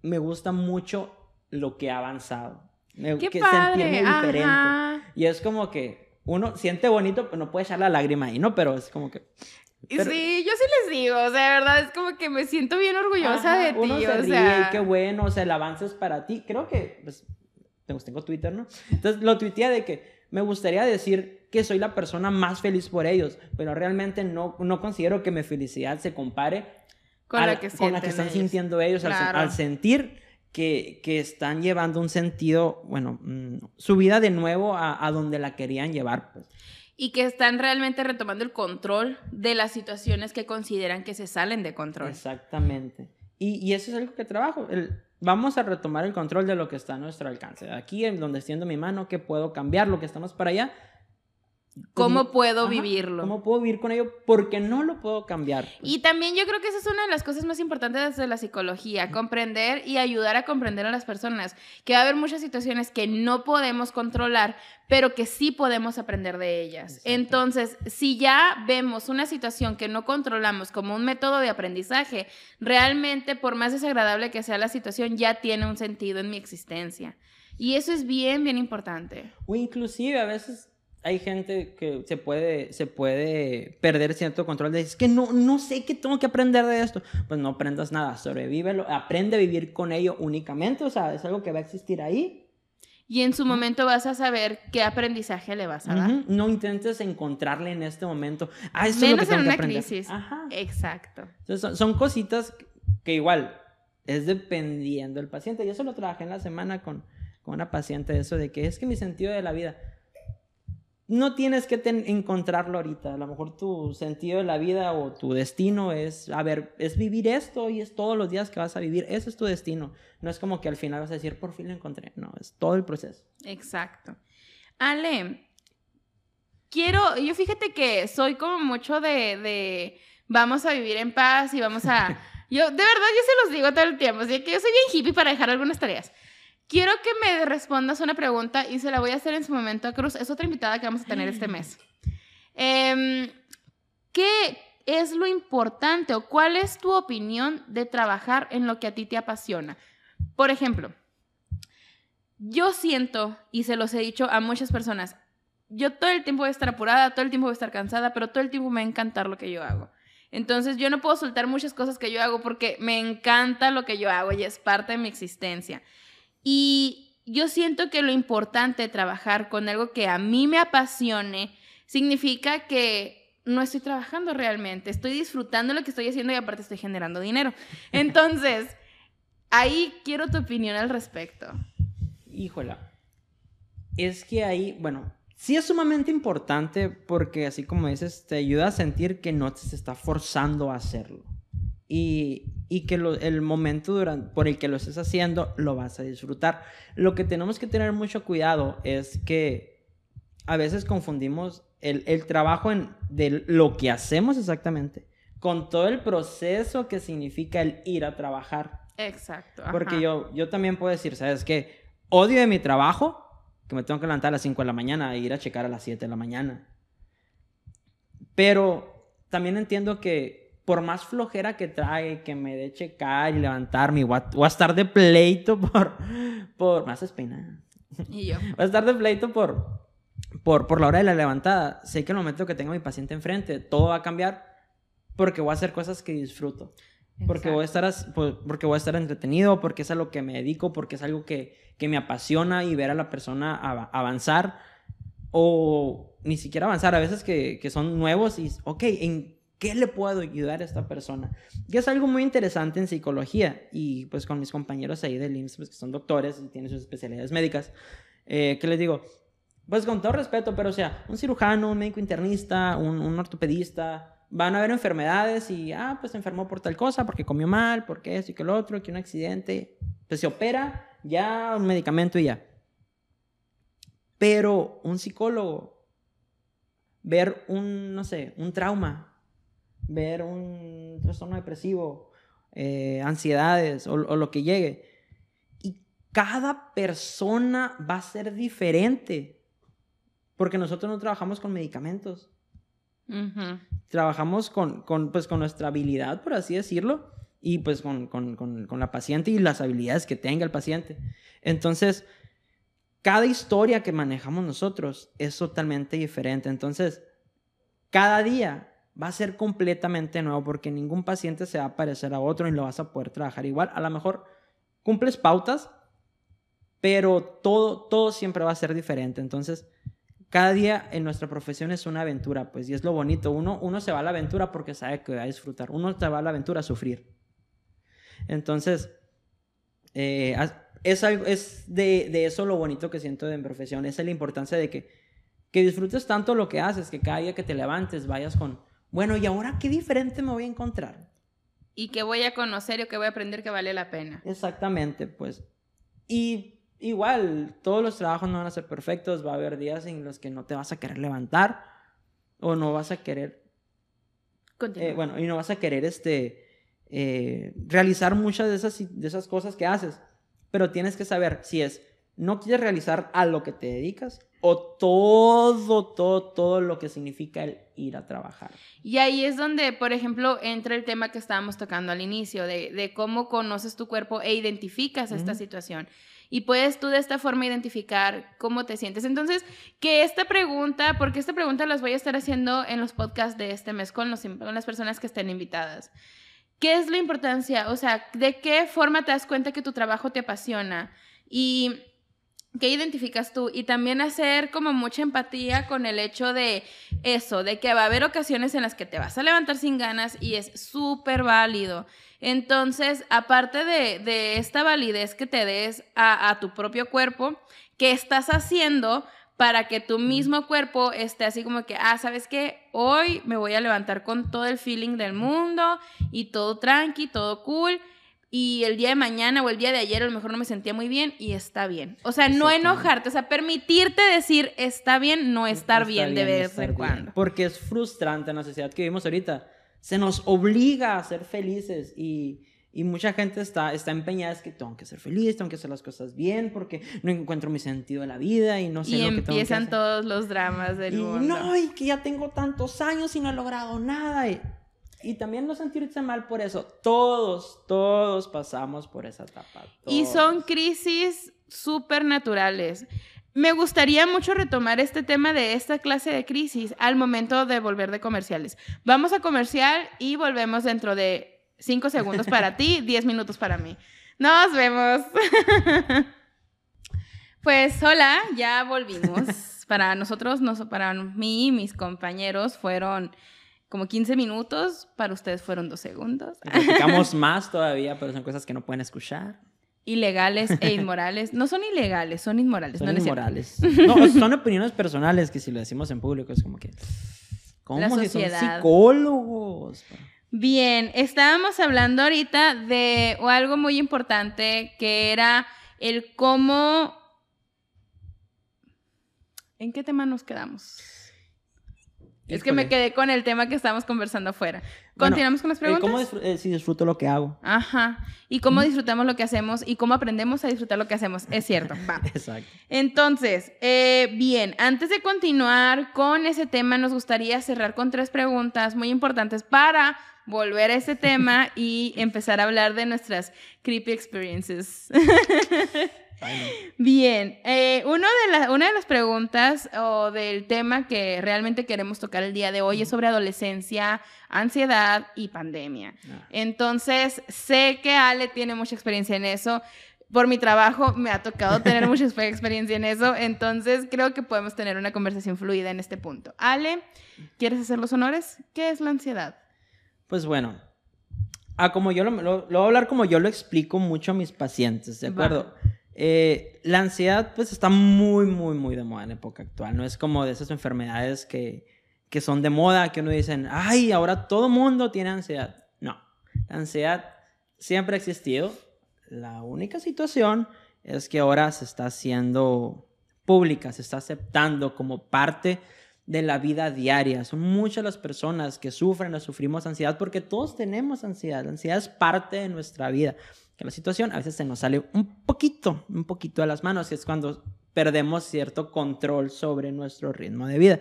S2: me gusta mucho lo que ha avanzado. Me,
S1: Qué
S2: que
S1: padre.
S2: diferente.
S1: Ajá.
S2: Y es como que uno siente bonito, pero no puede echar la lágrima ahí, ¿no? Pero es como que... pero-
S1: sí, yo sí les digo, o sea, de verdad es como que me siento bien orgullosa
S2: Ajá,
S1: de ti,
S2: uno se
S1: o
S2: ríe,
S1: sea.
S2: y qué bueno, o sea, el avance es para ti. Creo que, pues, tengo, Twitter, ¿no? Entonces lo tuiteé de que me gustaría decir que soy la persona más feliz por ellos, pero realmente no, no considero que mi felicidad se compare
S1: con
S2: al-
S1: la que
S2: con la que están
S1: ellos.
S2: sintiendo ellos al,
S1: Claro.
S2: al sentir que, que están llevando un sentido, bueno, mm, su vida de nuevo a, a donde la querían llevar. Pues.
S1: Y que están realmente retomando el control de las situaciones que consideran que se salen de control.
S2: Exactamente. Y, y eso es algo que trabajo. Vamos a retomar el control de lo que está a nuestro alcance. Aquí, en donde extiendo mi mano, que puedo cambiar lo que estamos para allá.
S1: ¿Cómo
S2: Pues,
S1: puedo
S2: ajá,
S1: vivirlo?
S2: ¿Cómo puedo vivir con ello? Porque no lo puedo cambiar. pues.
S1: Y también yo creo que esa es una de las cosas más importantes de la psicología, comprender y ayudar a comprender a las personas, que va a haber muchas situaciones que no podemos controlar, pero que sí podemos aprender de ellas.
S2: Exacto.
S1: Entonces, si ya vemos una situación que no controlamos como un método de aprendizaje, realmente por más desagradable que sea la situación, ya tiene un sentido en mi existencia. Y eso es bien, bien importante.
S2: O inclusive a veces hay gente que se puede, se puede perder cierto control de es que no, no sé qué tengo que aprender de esto. Pues no aprendas nada, sobrevívelo, aprende a vivir con ello únicamente, o sea, es algo que va a existir ahí.
S1: Y en su momento vas a saber qué aprendizaje le vas a dar.
S2: No intentes encontrarle en este momento. Ah, esto es lo que tengo
S1: en
S2: que
S1: una
S2: aprender.
S1: crisis.
S2: Ajá.
S1: Exacto.
S2: Entonces, son, son cositas que igual es dependiendo del paciente. Yo eso lo trabajé en la semana con, con una paciente, eso de que es que mi sentido de la vida. No tienes que encontrarlo ahorita. A lo mejor tu sentido de la vida o tu destino es, a ver, es vivir esto y es todos los días que vas a vivir. Ese es tu destino. No es como que al final vas a decir, por fin lo encontré. No, es todo el proceso.
S1: Exacto. Ale, quiero, yo fíjate que soy como mucho de, de vamos a vivir en paz y vamos a... Yo, de verdad, yo se los digo todo el tiempo, así que yo soy bien hippie para dejar algunas tareas. Quiero que me respondas una pregunta y se la voy a hacer en su momento a Cruz. Es otra invitada que vamos a tener este mes. Em, ¿Qué es lo importante o cuál es tu opinión de trabajar en lo que a ti te apasiona? Por ejemplo, yo siento, y se los he dicho a muchas personas, yo todo el tiempo voy a estar apurada, todo el tiempo voy a estar cansada, pero todo el tiempo me va a encantar lo que yo hago. Entonces yo no puedo soltar muchas cosas que yo hago porque me encanta lo que yo hago y es parte de mi existencia. Y yo siento que lo importante de trabajar con algo que a mí me apasione significa que no estoy trabajando realmente, estoy disfrutando lo que estoy haciendo y aparte estoy generando dinero. Entonces, ahí quiero tu opinión al respecto.
S2: Híjola. Es que ahí, bueno, sí es sumamente importante porque así como dices, te ayuda a sentir que no te se está forzando a hacerlo. Y, y que lo- el momento durante, por el que lo estés haciendo lo vas a disfrutar. Lo que tenemos que tener mucho cuidado es que a veces confundimos el, el trabajo en, de lo que hacemos exactamente con todo el proceso que significa el ir a trabajar.
S1: Exacto.
S2: Porque
S1: ajá.
S2: yo, yo también puedo decir, ¿sabes qué? Odio de mi trabajo que me tengo que levantar a las 5 de la mañana e ir a checar a las 7 de la mañana. Pero también entiendo que por más flojera que trae, que me dé checar y levantarme, voy a, a estar de pleito por, por, me haces.
S1: Y yo.
S2: Voy a estar de pleito por, por, por la hora de la levantada. Sé que en el momento que tenga a mi paciente enfrente, todo va a cambiar porque voy a hacer cosas que disfruto. Porque voy, a estar, porque voy a estar entretenido, porque es a lo que me dedico, porque es algo que, que me apasiona y ver a la persona av- avanzar o ni siquiera avanzar, a veces que, que son nuevos y, ok, ¿en qué le puedo ayudar a esta persona? Y es algo muy interesante en psicología y pues con mis compañeros ahí del IMSS, pues, que son doctores y tienen sus especialidades médicas, eh, ¿qué les digo? Pues con todo respeto, pero o sea, un cirujano, un médico internista, un, un ortopedista, van a ver enfermedades y, ah, pues se enfermó por tal cosa, porque comió mal, porque esto y que lo otro, que un accidente, pues se opera, ya un medicamento y ya. Pero un psicólogo, ver un, no sé, un trauma, ver un trastorno depresivo, eh, ansiedades o, o lo que llegue, y cada persona va a ser diferente, porque nosotros no trabajamos con medicamentos trabajamos con, con, pues, con nuestra habilidad, por así decirlo, y pues con, con, con, con la paciente y las habilidades que tenga el paciente. Entonces, cada historia que manejamos nosotros es totalmente diferente. Entonces, cada día va a ser completamente nuevo porque ningún paciente se va a parecer a otro y lo vas a poder trabajar igual. A lo mejor cumples pautas, pero todo, todo siempre va a ser diferente. Entonces, cada día en nuestra profesión es una aventura, pues, y es lo bonito. Uno, uno se va a la aventura porque sabe que va a disfrutar. Uno se va a la aventura a sufrir. Entonces, eh, es, algo, es de, de eso lo bonito que siento de mi profesión. Es la importancia de que, que disfrutes tanto lo que haces, que cada día que te levantes vayas con, bueno, ¿y ahora qué diferente me voy a encontrar?
S1: Y que voy a conocer o que voy a aprender que vale la pena.
S2: Exactamente, pues. Y igual, todos los trabajos no van a ser perfectos, va a haber días en los que no te vas a querer levantar o no vas a querer, eh, bueno, y no vas a querer este, eh, realizar muchas de esas, de esas cosas que haces, pero tienes que saber si es, no quieres realizar a lo que te dedicas o todo, todo, todo lo que significa el ir a trabajar.
S1: Y ahí es donde, por ejemplo, entra el tema que estábamos tocando al inicio, de, de cómo conoces tu cuerpo e identificas esta situación. Y puedes tú de esta forma identificar cómo te sientes. Entonces, que esta pregunta, porque esta pregunta las voy a estar haciendo en los podcasts de este mes con, los, con las personas que estén invitadas. ¿Qué es la importancia? O sea, ¿de qué forma te das cuenta que tu trabajo te apasiona? Y ¿Qué identificas tú? Y también hacer como mucha empatía con el hecho de eso, de que va a haber ocasiones en las que te vas a levantar sin ganas y es súper válido. Entonces, aparte de, de esta validez que te des a, a tu propio cuerpo, ¿qué estás haciendo para que tu mismo cuerpo esté así como que, ah, ¿sabes qué? Hoy me voy a levantar con todo el feeling del mundo y todo tranqui, todo cool y el día de mañana o el día de ayer a lo mejor no me sentía muy bien y está bien. O sea, no enojarte, o sea, permitirte decir está bien, no estar
S2: Está
S1: bien de vez en
S2: bien,
S1: cuando.
S2: Porque es frustrante en la sociedad que vivimos ahorita. Se nos obliga a ser felices y, y mucha gente está, está empeñada es que tengo que ser feliz, tengo que hacer las cosas bien porque no encuentro mi sentido en la vida y no sé
S1: Y
S2: lo que tengo que
S1: empiezan
S2: hacer.
S1: todos los dramas del
S2: Y
S1: mundo.
S2: no, y que ya tengo tantos años y no he logrado nada. Y, y también no sentirse mal por eso. Todos, todos pasamos por esa etapa.
S1: Y
S2: todos.
S1: son crisis súper naturales. Me gustaría mucho retomar este tema de esta clase de crisis al momento de volver de comerciales. Vamos a comercial y volvemos dentro de 5 segundos para ti, 10 minutos para mí. Nos vemos. Pues hola, ya volvimos. Para nosotros, nos- para mí y mis compañeros fueron como 15 minutos, para ustedes fueron 2 segundos.
S2: Platicamos más todavía, pero son cosas que no pueden escuchar.
S1: Ilegales e inmorales. No son ilegales, son inmorales.
S2: Son
S1: no,
S2: inmorales. No, son opiniones personales que si lo decimos en público es como que... ¿Cómo
S1: La
S2: si son
S1: sociedad.
S2: psicólogos?
S1: Bien, estábamos hablando ahorita de algo muy importante que era el cómo... ¿En qué tema nos quedamos? Es que me quedé con el tema que estábamos conversando afuera. Continuamos con las preguntas.
S2: ¿Cómo eh, si disfruto lo que hago?
S1: Ajá. Y cómo disfrutamos lo que hacemos y cómo aprendemos a disfrutar lo que hacemos. Es cierto. Va.
S2: Exacto.
S1: Entonces, eh, bien, antes de continuar con ese tema, nos gustaría cerrar con tres preguntas muy importantes para volver a ese tema y empezar a hablar de nuestras creepy experiences. Bien, eh, uno de una de las preguntas o del tema que realmente queremos tocar el día de hoy es sobre adolescencia, ansiedad y pandemia. Ah. Entonces, sé que Ale tiene mucha experiencia en eso. Por mi trabajo me ha tocado tener mucha experiencia en eso, entonces creo que podemos tener una conversación fluida en este punto. Ale, ¿quieres hacer los honores? ¿Qué es la ansiedad?
S2: Pues bueno, ah, como yo lo, lo, voy a hablar como yo lo explico mucho a mis pacientes, ¿de acuerdo? Eh, la ansiedad pues está muy, muy, muy de moda en época actual. No es como de esas enfermedades que, que son de moda, que uno dicen, ay, ahora todo mundo tiene ansiedad. No, la ansiedad siempre ha existido. La única situación es que ahora se está haciendo pública, se está aceptando como parte de la vida diaria. Son muchas las personas que sufren o sufrimos ansiedad porque todos tenemos ansiedad. La ansiedad es parte de nuestra vida la situación a veces se nos sale un poquito, un poquito de las manos y es cuando perdemos cierto control sobre nuestro ritmo de vida.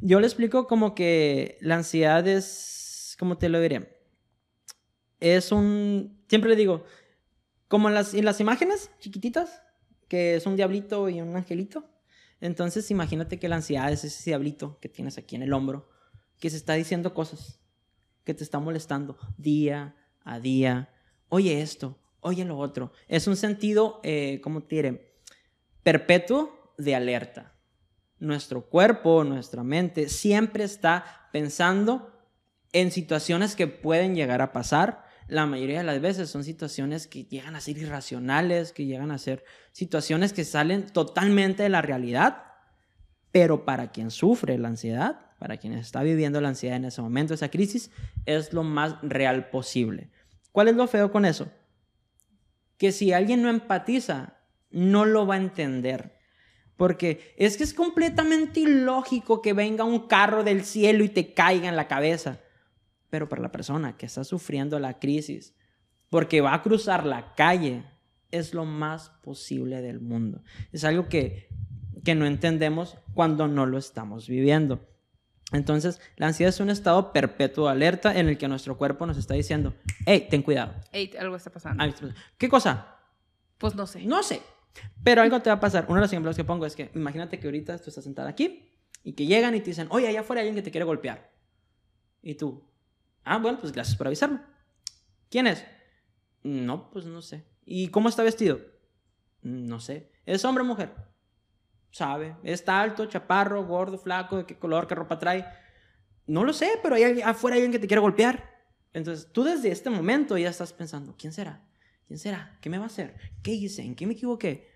S2: Yo le explico como que la ansiedad es, ¿cómo te lo diré? Es un, siempre le digo, como en las, en las imágenes chiquititas, que es un diablito y un angelito. Entonces imagínate que la ansiedad es ese diablito que tienes aquí en el hombro, que se está diciendo cosas, que te está molestando día a día. Oye esto, oye lo otro. Es un sentido, eh, ¿cómo te diré? Perpetuo de alerta. Nuestro cuerpo, nuestra mente, siempre está pensando en situaciones que pueden llegar a pasar. La mayoría de las veces son situaciones que llegan a ser irracionales, que llegan a ser situaciones que salen totalmente de la realidad. Pero para quien sufre la ansiedad, para quien está viviendo la ansiedad en ese momento, esa crisis, es lo más real posible. ¿Cuál es lo feo con eso? Que si alguien no empatiza, no lo va a entender. Porque es que es completamente ilógico que venga un carro del cielo y te caiga en la cabeza. Pero para la persona que está sufriendo la crisis, porque va a cruzar la calle, es lo más posible del mundo. Es algo que, que no entendemos cuando no lo estamos viviendo. Entonces, la ansiedad es un estado perpetuo de alerta en el que nuestro cuerpo nos está diciendo, hey, ten cuidado.
S1: Hey, algo está pasando.
S2: ¿Qué cosa?
S1: Pues no sé.
S2: No sé. Pero algo te va a pasar. Uno de los ejemplos que pongo es que imagínate que ahorita tú estás sentada aquí y que llegan y te dicen, oye, allá afuera hay alguien que te quiere golpear. Y tú, ah, bueno, pues gracias por avisarme. ¿Quién es? No, pues no sé. ¿Y cómo está vestido? No sé. ¿Es hombre o mujer? Sabe. Está alto, chaparro, gordo, flaco, de qué color, qué ropa trae. No lo sé, pero hay, afuera hay alguien que te quiere golpear. Entonces tú desde este momento ya estás pensando, ¿quién será? ¿Quién será? ¿Qué me va a hacer? ¿Qué hice? ¿En qué me equivoqué?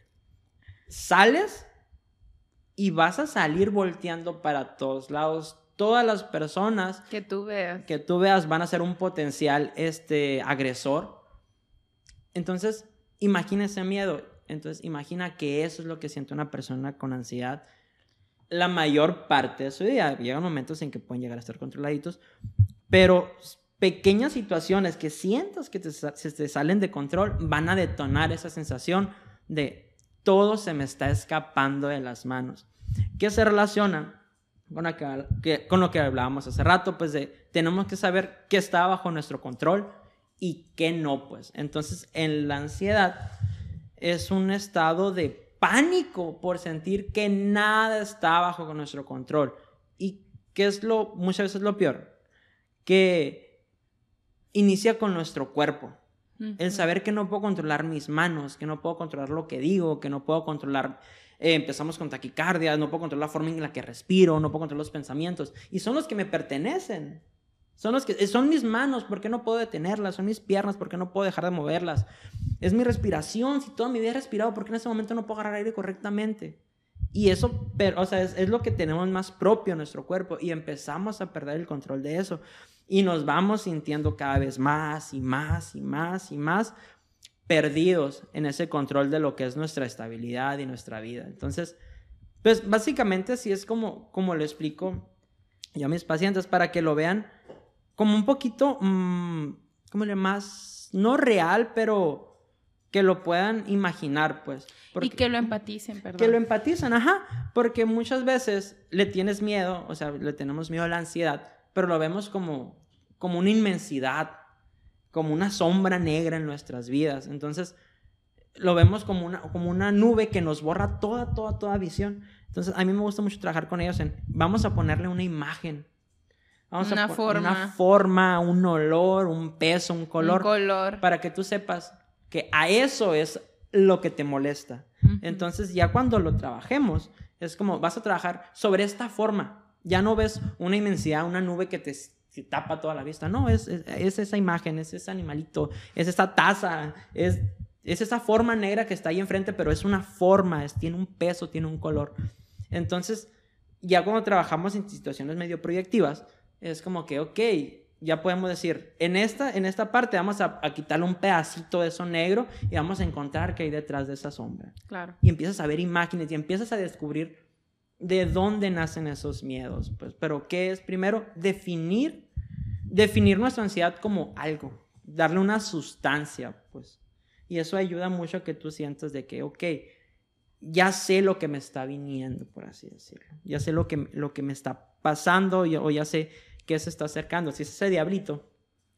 S2: Sales y vas a salir volteando para todos lados. Todas las personas
S1: que tú veas,
S2: que tú veas van a ser un potencial este, agresor. Entonces, imagínese miedo entonces, imagina que eso es lo que siente una persona con ansiedad la mayor parte de su día. Llegan momentos en que pueden llegar a estar controladitos, pero pequeñas situaciones que sientas que se te salen de control van a detonar esa sensación de todo se me está escapando de las manos. ¿Qué se relaciona con, con lo que hablábamos hace rato? Pues de tenemos que saber qué está bajo nuestro control y qué no, pues. Entonces, en la ansiedad es un estado de pánico por sentir que nada está bajo nuestro control. ¿Y qué es lo, muchas veces lo peor? Que inicia con nuestro cuerpo. El saber que no puedo controlar mis manos, que no puedo controlar lo que digo, que no puedo controlar eh, empezamos con taquicardia, no puedo controlar la forma en la que respiro, no puedo controlar los pensamientos. Y son los que me pertenecen. Son, los que, eh, son mis manos, ¿por qué no puedo detenerlas? Son mis piernas, ¿por qué no puedo dejar de moverlas? Es mi respiración, si toda mi vida he respirado, ¿por qué en ese momento no puedo agarrar aire correctamente? Y eso, pero, o sea, es, es, lo que tenemos más propio en nuestro cuerpo y empezamos a perder el control de eso. Y nos vamos sintiendo cada vez más y más y más y más perdidos en ese control de lo que es nuestra estabilidad y nuestra vida. Entonces, pues básicamente así es como, como lo explico y a mis pacientes para que lo vean como un poquito, mm, ¿cómo le más? No real, pero que lo puedan imaginar, pues.
S1: y que lo empaticen, perdón.
S2: Que lo empaticen, ajá. Porque muchas veces le tienes miedo, o sea, le tenemos miedo a la ansiedad, pero lo vemos como, como una inmensidad, como una sombra negra en nuestras vidas. Entonces, lo vemos como una, como una nube que nos borra toda, toda, toda visión. Entonces, a mí me gusta mucho trabajar con ellos en, vamos a ponerle una imagen. Vamos
S1: una
S2: a
S1: forma.
S2: Una forma, un olor, un peso, un color.
S1: Un color.
S2: Para que tú sepas que a eso es lo que te molesta. Entonces ya cuando lo trabajemos, es como vas a trabajar sobre esta forma. Ya no ves una inmensidad, una nube que te, tapa toda la vista. No, es, es, esa imagen, es ese animalito, es esa taza, es, es esa forma negra que está ahí enfrente, pero es una forma, es, tiene un peso, tiene un color. Entonces, ya cuando trabajamos en situaciones medio proyectivas, es como que, ok, ya podemos decir, en esta, en esta parte vamos a, quitarle un pedacito de eso negro y vamos a encontrar qué hay detrás de esa sombra.
S1: Claro.
S2: Y empiezas a ver imágenes y empiezas a descubrir de dónde nacen esos miedos. Pues, pero ¿qué es? Primero, definir, definir nuestra ansiedad como algo, darle una sustancia, pues. Y eso ayuda mucho a que tú sientas de que, ok, ya sé lo que me está viniendo, por así decirlo. Ya sé lo que, lo que me está pasando o ya sé que se está acercando. Si es ese diablito,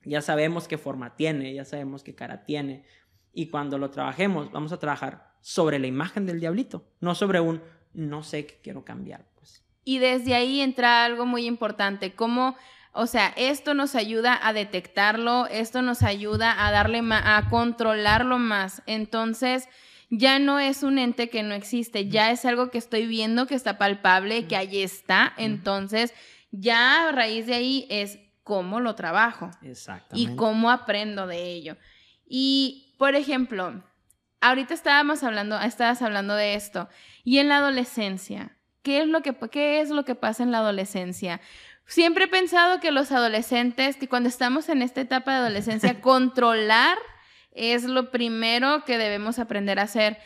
S2: ya sabemos qué forma tiene, ya sabemos qué cara tiene. Y cuando lo trabajemos, vamos a trabajar sobre la imagen del diablito, no sobre un no sé qué quiero cambiar. Pues.
S1: Y desde ahí entra algo muy importante, como, o sea, esto nos ayuda a detectarlo, esto nos ayuda a darle a controlarlo más. Entonces, ya no es un ente que no existe, ya es algo que estoy viendo, que está palpable, que allí está. Entonces, ya a raíz de ahí es cómo lo trabajo.
S2: Exactamente.
S1: Y cómo aprendo de ello. Y, por ejemplo, ahorita estábamos hablando, estabas hablando de esto. Y en la adolescencia, ¿qué es lo que, qué es lo que pasa en la adolescencia? Siempre he pensado que los adolescentes, que cuando estamos en esta etapa de adolescencia, controlar es lo primero que debemos aprender a hacer.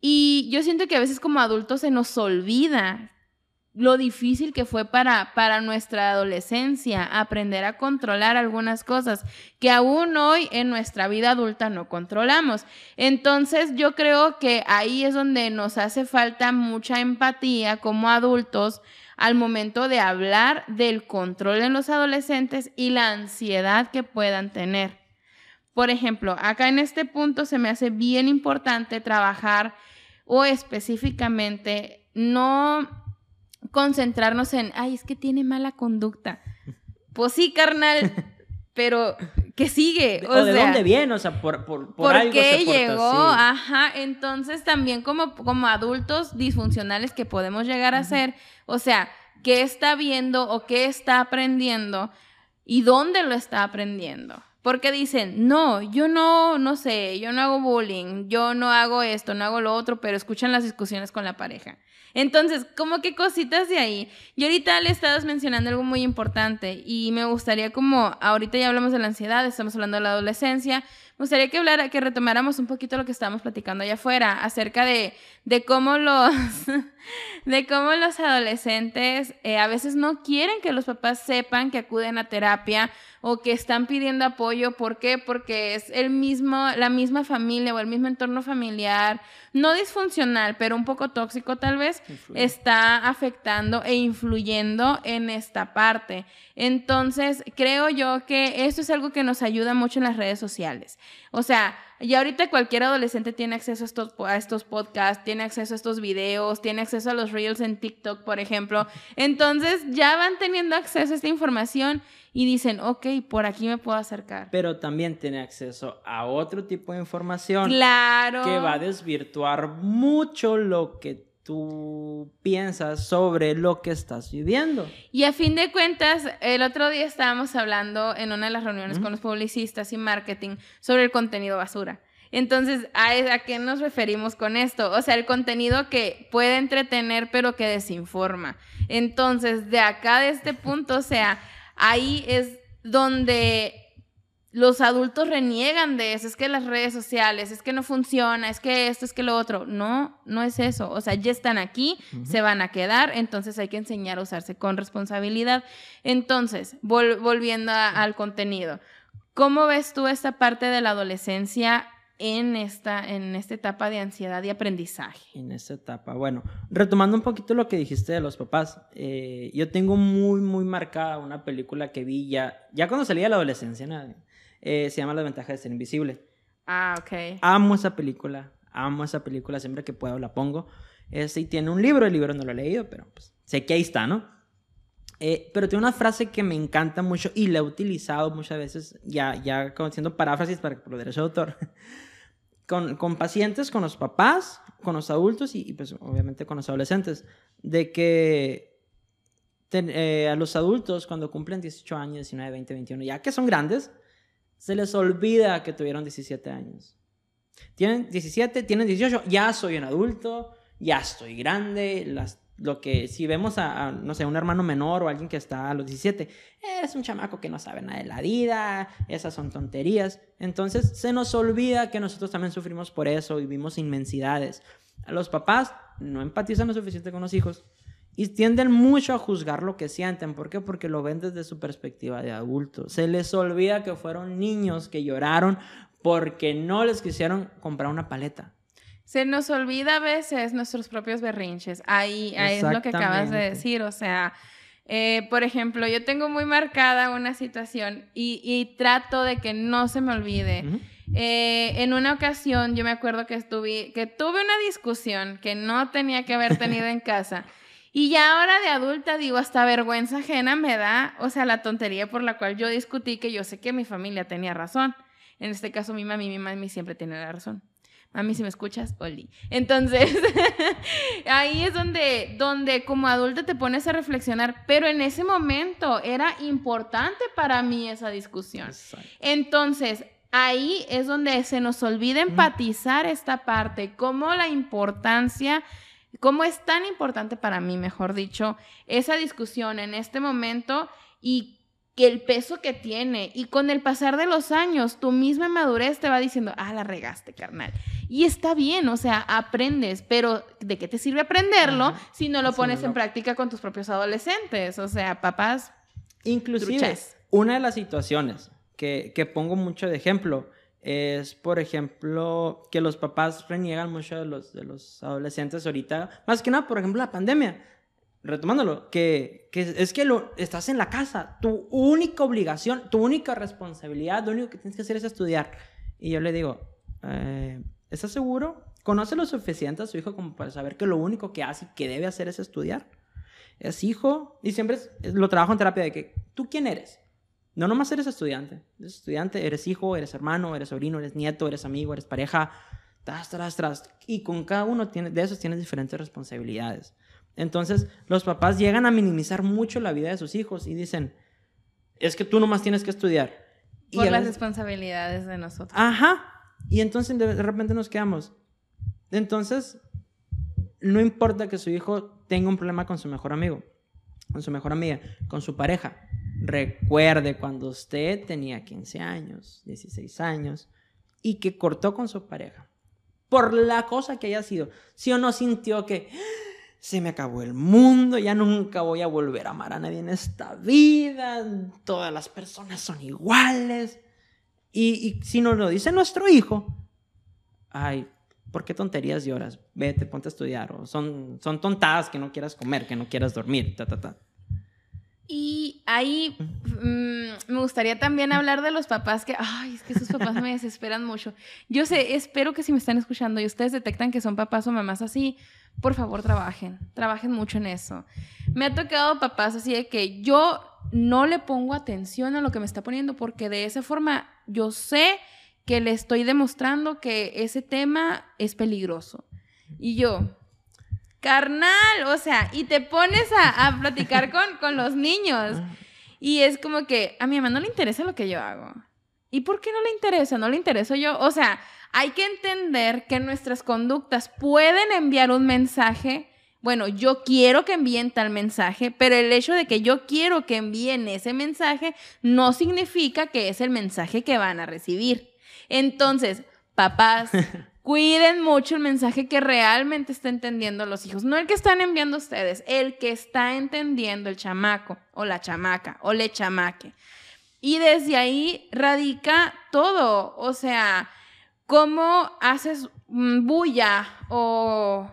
S1: Y yo siento que a veces como adultos se nos olvida lo difícil que fue para, para nuestra adolescencia aprender a controlar algunas cosas que aún hoy en nuestra vida adulta no controlamos. Entonces yo creo que ahí es donde nos hace falta mucha empatía como adultos al momento de hablar del control en los adolescentes y la ansiedad que puedan tener. Por ejemplo, acá en este punto se me hace bien importante trabajar o específicamente no concentrarnos en, ay, es que tiene mala conducta. Pues sí, carnal, pero ¿qué sigue?
S2: O, de dónde viene, o sea, por, por, por, algo
S1: qué llegó? Ajá, entonces también como, como adultos disfuncionales que podemos llegar a ser, o sea, ¿qué está viendo o qué está aprendiendo y dónde lo está aprendiendo? Porque dicen, no, yo no, no sé, yo no hago bullying, yo no hago esto, no hago lo otro, pero escuchan las discusiones con la pareja. Entonces, como que cositas de ahí. Y ahorita le estabas mencionando algo muy importante y me gustaría como, ahorita ya hablamos de la ansiedad, estamos hablando de la adolescencia, me gustaría que hablara, que retomáramos un poquito lo que estábamos platicando allá afuera, acerca de, de cómo los, de cómo los adolescentes eh, a veces no quieren que los papás sepan que acuden a terapia o que están pidiendo apoyo. ¿Por qué? Porque es el mismo, la misma familia o el mismo entorno familiar, no disfuncional, pero un poco tóxico tal vez, está afectando e influyendo en esta parte. Entonces, creo yo que esto es algo que nos ayuda mucho en las redes sociales. O sea, y ahorita cualquier adolescente tiene acceso a estos, a estos podcasts, tiene acceso a estos videos, tiene acceso a los reels en TikTok, por ejemplo. Entonces ya van teniendo acceso a esta información y dicen, ok, por aquí me puedo acercar.
S2: Pero también tiene acceso a otro tipo de información.
S1: Claro.
S2: Que va a desvirtuar mucho lo que tú piensas sobre lo que estás viviendo.
S1: Y a fin de cuentas, el otro día estábamos hablando en una de las reuniones con los publicistas y marketing sobre el contenido basura. Entonces, ¿a, ¿a qué nos referimos con esto? O sea, el contenido que puede entretener pero que desinforma. Entonces, de acá, de este punto, o sea, ahí es donde los adultos reniegan de eso, es que las redes sociales, es que no funciona, es que esto, es que lo otro. No, no es eso. O sea, ya están aquí, se van a quedar, entonces hay que enseñar a usarse con responsabilidad. Entonces, volviendo al contenido, ¿cómo ves tú esta parte de la adolescencia en esta, en esta etapa de ansiedad y aprendizaje?
S2: En esta etapa, bueno, retomando un poquito lo que dijiste de los papás, eh, yo tengo muy, muy marcada una película que vi ya, ya cuando salía de la adolescencia, ¿no? Eh, se llama La ventaja de ser invisible.
S1: Ah, ok.
S2: Amo esa película, amo esa película, siempre que puedo la pongo. Este, y tiene un libro, el libro no lo he leído, pero pues, sé que ahí está, ¿no? Eh, pero tiene una frase que me encanta mucho y la he utilizado muchas veces, ya, ya haciendo paráfrasis para por derecho de autor, con, con, pacientes, con los papás, con los adultos y, pues obviamente con los adolescentes, de que eh, a los adultos cuando cumplen 18 años, 19, 20, 21, ya que son grandes, se les olvida que tuvieron 17 años. Tienen 17, tienen 18, ya soy un adulto, ya estoy grande, lo que si vemos a, no sé, un hermano menor o alguien que está a los 17, es un chamaco que no sabe nada de la vida, esas son tonterías. Entonces se nos olvida que nosotros también sufrimos por eso, vivimos inmensidades. Los papás no empatizan lo suficiente con los hijos y tienden mucho a juzgar lo que sienten. ¿Por qué? Porque lo ven desde su perspectiva de adulto. Se les olvida que fueron niños que lloraron porque no les quisieron comprar una paleta.
S1: Se nos olvida a veces nuestros propios berrinches. Ahí, ahí es lo que acabas de decir. O sea, eh, por ejemplo, yo tengo muy marcada una situación y, trato de que no se me olvide. Eh, en una ocasión yo me acuerdo que, estuve, que tuve una discusión que no tenía que haber tenido en casa. Y ya ahora de adulta digo, hasta vergüenza ajena me da, o sea, la tontería por la cual yo discutí que yo sé que mi familia tenía razón. En este caso, mi mami, mi mami siempre tiene la razón. Mami, si me escuchas, Oli. Entonces, ahí es donde, donde como adulta te pones a reflexionar, pero en ese momento era importante para mí esa discusión. Entonces, ahí es donde se nos olvida empatizar esta parte, como la importancia ¿Cómo es tan importante para mí, mejor dicho, esa discusión en este momento y que el peso que tiene y con el pasar de los años, tu misma madurez te va diciendo, ah, la regaste, carnal. Y está bien, o sea, aprendes, pero ¿de qué te sirve aprenderlo si no lo pones en práctica con tus propios adolescentes? O sea, papás.
S2: Inclusive, una de las situaciones que, que pongo mucho de ejemplo es, por ejemplo, que los papás reniegan mucho de los, de los adolescentes ahorita. Más que nada, por ejemplo, la pandemia. Retomándolo, que, que es que lo, estás en la casa. Tu única obligación, tu única responsabilidad, lo único que tienes que hacer es estudiar. Y yo le digo, eh, ¿estás seguro? ¿Conoce lo suficiente a su hijo como para saber que lo único que hace y que debe hacer es estudiar? Es hijo, y siempre lo trabajo en terapia de que, ¿tú quién eres? No nomás eres estudiante, eres estudiante, eres hijo, eres hermano, eres sobrino, eres nieto, eres amigo, eres pareja, tras, tras, tras. Y con cada uno de esos tienes diferentes responsabilidades. Entonces, los papás llegan a minimizar mucho la vida de sus hijos y dicen, es que tú nomás tienes que estudiar.
S1: Por las responsabilidades de nosotros.
S2: Ajá. Y entonces de repente nos quedamos. Entonces, no importa que su hijo tenga un problema con su mejor amigo, con su mejor amiga, con su pareja. Recuerde cuando usted tenía 15 años, 16 años y que cortó con su pareja. Por la cosa que haya sido. Si o no sintió que ah, se me acabó el mundo, ya nunca voy a volver a amar a nadie en esta vida, todas las personas son iguales. Y, si nos lo dice nuestro hijo, ay, ¿por qué tonterías lloras? Vete, ponte a estudiar. O son, son tontadas que no quieras comer, que no quieras dormir, ta, ta, ta.
S1: Y ahí mm, me gustaría también hablar de los papás que, ay, es que esos papás me desesperan mucho. Yo sé, espero que si me están escuchando y ustedes detectan que son papás o mamás así, por favor trabajen, trabajen mucho en eso. Me ha tocado papás así de que yo no le pongo atención a lo que me está poniendo porque de esa forma yo sé que le estoy demostrando que ese tema es peligroso. Y yo, carnal, o sea, y te pones a, platicar con, con los niños. Y es como que a mi mamá no le interesa lo que yo hago. ¿Y por qué no le interesa? No le intereso yo. O sea, hay que entender que nuestras conductas pueden enviar un mensaje bueno, yo quiero que envíen tal mensaje, pero el hecho de que yo quiero que envíen ese mensaje no significa que es el mensaje que van a recibir. Entonces, papás, cuiden mucho el mensaje que realmente está entendiendo los hijos, no el que están enviando ustedes, el que está entendiendo el chamaco o la chamaca o le chamaque. Y desde ahí radica todo, o sea, cómo haces bulla o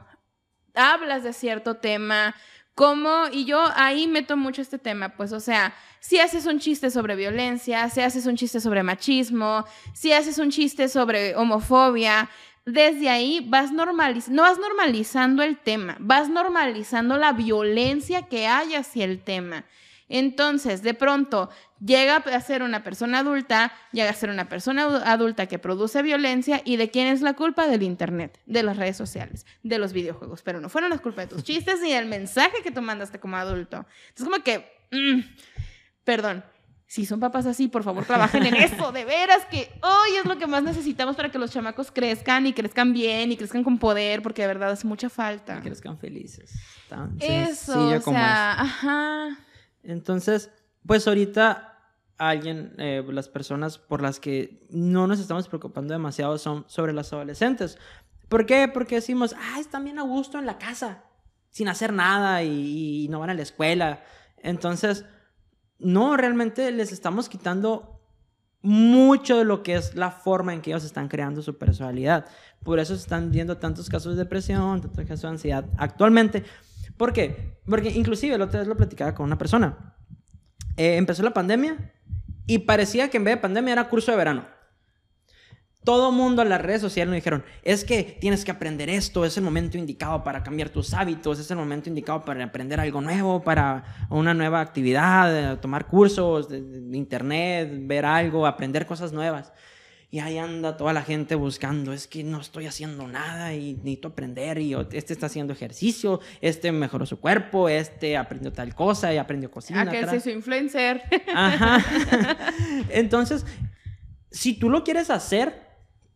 S1: hablas de cierto tema, cómo, y yo ahí meto mucho este tema, pues, o sea, si haces un chiste sobre violencia, si haces un chiste sobre machismo, si haces un chiste sobre homofobia, desde ahí vas normalizando, no vas normalizando el tema, vas normalizando la violencia que hay hacia el tema. Entonces, de pronto, llega a ser una persona adulta, llega a ser una persona adulta que produce violencia y de quién es la culpa del Internet, de las redes sociales, de los videojuegos, pero no fueron las culpa de tus chistes ni del mensaje que tú mandaste como adulto. Entonces, como que, mm, perdón, si son papás así, por favor trabajen en eso, de veras que hoy es lo que más necesitamos para que los chamacos crezcan y crezcan bien y crezcan con poder, porque de verdad hace mucha falta.
S2: Y crezcan felices.
S1: eso, o sea, ajá.
S2: Entonces, pues ahorita alguien, eh, las personas por las que no nos estamos preocupando demasiado son sobre las adolescentes. ¿Por qué? Porque decimos, ah, están bien a gusto en la casa, sin hacer nada y, no van a la escuela. Entonces, no, realmente les estamos quitando mucho de lo que es la forma en que ellos están creando su personalidad. Por eso se están viendo tantos casos de depresión, tantos casos de ansiedad actualmente. ¿Por qué? Porque inclusive la otra vez lo platicaba con una persona. Eh, empezó la pandemia y parecía que en vez de pandemia era curso de verano. Todo mundo en las redes sociales nos dijeron, es que tienes que aprender esto, es el momento indicado para cambiar tus hábitos, es el momento indicado para aprender algo nuevo, para una nueva actividad, tomar cursos de internet, ver algo, aprender cosas nuevas. Y ahí anda toda la gente buscando, es que no estoy haciendo nada y necesito aprender y este está haciendo ejercicio, este mejoró su cuerpo, este aprendió tal cosa y aprendió cocina.
S1: Que es su influencer.
S2: Ajá. Entonces, si tú lo quieres hacer,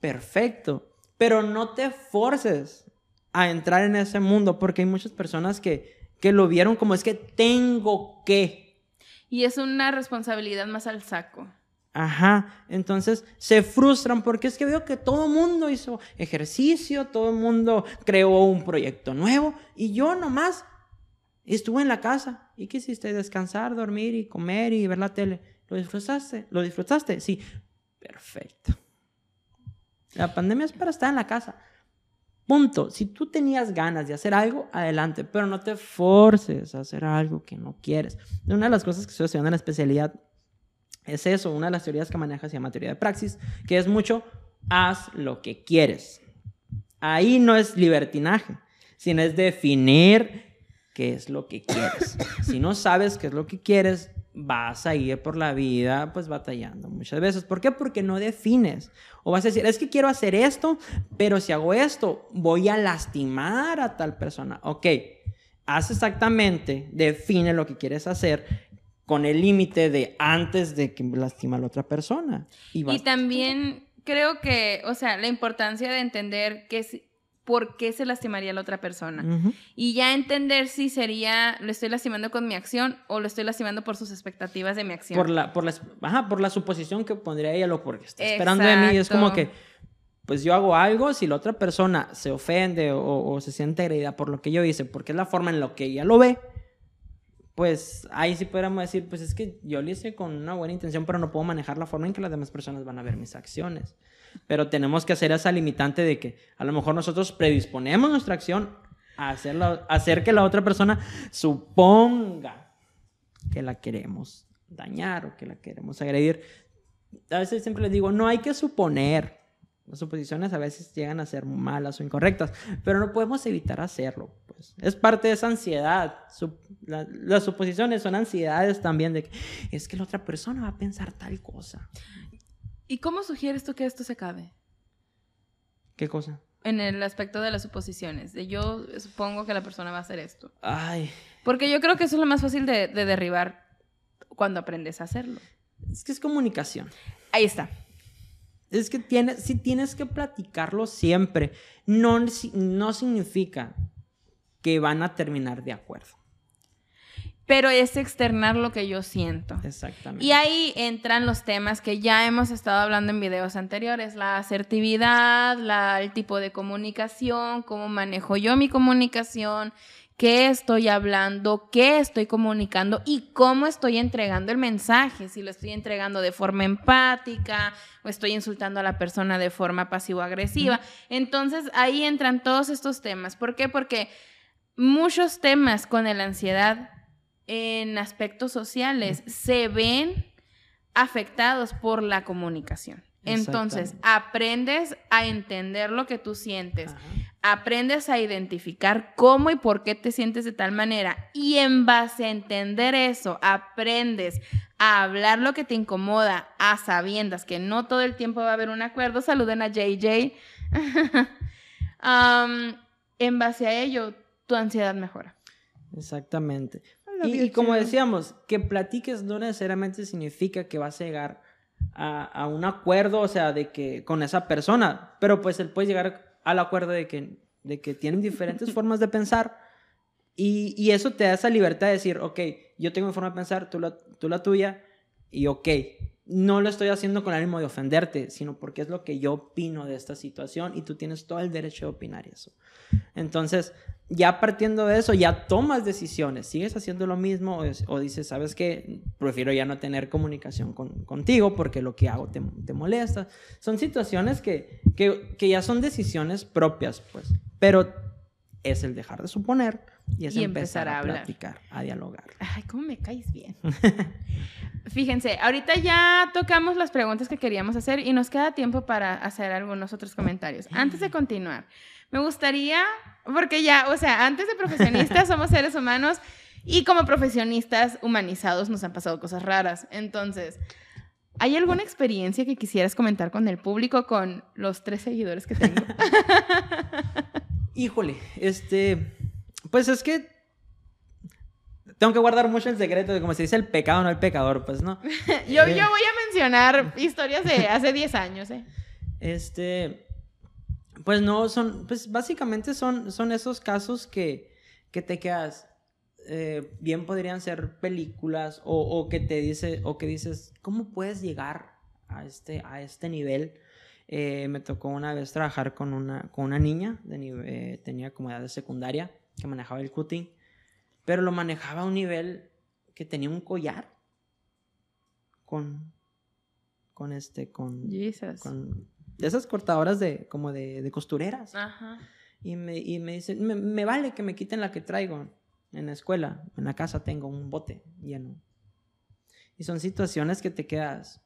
S2: perfecto, pero no te forces a entrar en ese mundo porque hay muchas personas que, que lo vieron como es que tengo que.
S1: Y es una responsabilidad más al saco.
S2: Ajá, entonces se frustran porque es que veo que todo el mundo hizo ejercicio, todo el mundo creó un proyecto nuevo y yo nomás estuve en la casa. ¿Y qué hiciste? Descansar, dormir y comer y ver la tele. ¿Lo disfrutaste? ¿Lo disfrutaste? Sí, perfecto. La pandemia es para estar en la casa. Punto. Si tú tenías ganas de hacer algo, adelante, pero no te forces a hacer algo que no quieres. Una de las cosas que estoy haciendo en la especialidad es eso, una de las teorías que maneja se llama teoría de praxis, que es mucho, haz lo que quieres. Ahí no es libertinaje, sino es definir qué es lo que quieres. Si no sabes qué es lo que quieres, vas a ir por la vida pues batallando muchas veces. ¿Por qué? Porque no defines. O vas a decir, es que quiero hacer esto, pero si hago esto, voy a lastimar a tal persona. Ok, haz exactamente, define lo que quieres hacer con el límite de antes de que lastima a la otra persona.
S1: Y, también creo que, o sea, la importancia de entender que por qué se lastimaría a la otra persona. Y ya entender si sería, lo estoy lastimando con mi acción o lo estoy lastimando por sus expectativas de mi acción.
S2: Por la, por la, ajá, por la suposición que pondría ella, lo porque está esperando de mí. Es como que, pues yo hago algo, si la otra persona se ofende o, o se siente agredida por lo que yo hice, porque es la forma en la que ella lo ve, pues ahí sí podríamos decir, pues es que yo lo hice con una buena intención, pero no puedo manejar la forma en que las demás personas van a ver mis acciones. Pero tenemos que hacer esa limitante de que a lo mejor nosotros predisponemos nuestra acción a, hacerlo, hacer que la otra persona suponga que la queremos dañar o que la queremos agredir. A veces siempre les digo, no hay que suponer. Las suposiciones a veces llegan a ser malas o incorrectas, pero no podemos evitar hacerlo. Pues. Es parte de esa ansiedad. las suposiciones son ansiedades también de que es que la otra persona va a pensar tal cosa.
S1: ¿Y cómo sugieres tú que esto se acabe?
S2: ¿Qué cosa?
S1: En el aspecto de las suposiciones. De yo supongo que la persona va a hacer esto.
S2: Ay.
S1: Porque yo creo que eso es lo más fácil de derribar cuando aprendes a hacerlo.
S2: Es que es comunicación.
S1: Ahí está.
S2: Es que tienes, si tienes que platicarlo siempre. No, no significa que van a terminar de acuerdo.
S1: Pero es externar lo que yo siento.
S2: Exactamente.
S1: Y ahí entran los temas que ya hemos estado hablando en videos anteriores, la asertividad, la, el tipo de comunicación, cómo manejo yo mi comunicación, qué estoy hablando, qué estoy comunicando y cómo estoy entregando el mensaje, si lo estoy entregando de forma empática o estoy insultando a la persona de forma pasivo-agresiva. Entonces ahí entran todos estos temas. ¿Por qué? Porque muchos temas con la ansiedad en aspectos sociales se ven afectados por la comunicación. Entonces, aprendes a entender lo que tú sientes, aprendes a identificar cómo y por qué te sientes de tal manera y en base a entender eso, aprendes a hablar lo que te incomoda a sabiendas que no todo el tiempo va a haber un acuerdo. Saluden a JJ. en base a ello, tu ansiedad mejora.
S2: Exactamente. Y, como decíamos, que platiques no necesariamente significa que vas a llegar a, un acuerdo, o sea, de que con esa persona, pero pues él puede llegar al acuerdo de que, de que tienen diferentes formas de pensar y, y, eso te da esa libertad de decir, ok, yo tengo mi forma de pensar, tú la, tú la tuya, y ok, no lo estoy haciendo con el ánimo de ofenderte, sino porque es lo que yo opino de esta situación y tú tienes todo el derecho de opinar eso. Entonces, ya partiendo de eso, ya tomas decisiones, sigues haciendo lo mismo o, dices, sabes qué, prefiero ya no tener comunicación contigo porque lo que hago te, molesta. Son situaciones que, que, que ya son decisiones propias, pues, pero es el dejar de suponer y es empezar, a, hablar. platicar, a dialogar.
S1: Ay, cómo me caes bien. Fíjense, ahorita ya tocamos las preguntas que queríamos hacer y nos queda tiempo para hacer algunos otros comentarios. Antes de continuar, me gustaría, porque ya, o sea, antes de profesionistas somos seres humanos y como profesionistas humanizados nos han pasado cosas raras. Entonces, ¿hay alguna experiencia que quisieras comentar con el público, con los tres seguidores que tengo?
S2: Híjole, este, pues es que tengo que guardar mucho el secreto de cómo se dice el pecado, no el pecador, pues no.
S1: yo, yo eh, voy a mencionar historias de hace 10 años, ¿eh?
S2: Este, pues no, son, pues básicamente son, son esos casos que, que te quedas, eh, bien podrían ser películas o, o, que te dice, o que dices, ¿cómo puedes llegar a este, a este nivel? Eh, me tocó una vez trabajar con una, con una niña, de tenía como edad de secundaria, que manejaba el cutting pero lo manejaba a un nivel que tenía un collar con, con este, con, con de esas cortadoras de, como de, de costureras. Ajá. Y me, y me dice, me, vale que me quiten la que traigo en la escuela, en la casa tengo un bote lleno. Y son situaciones que te quedas,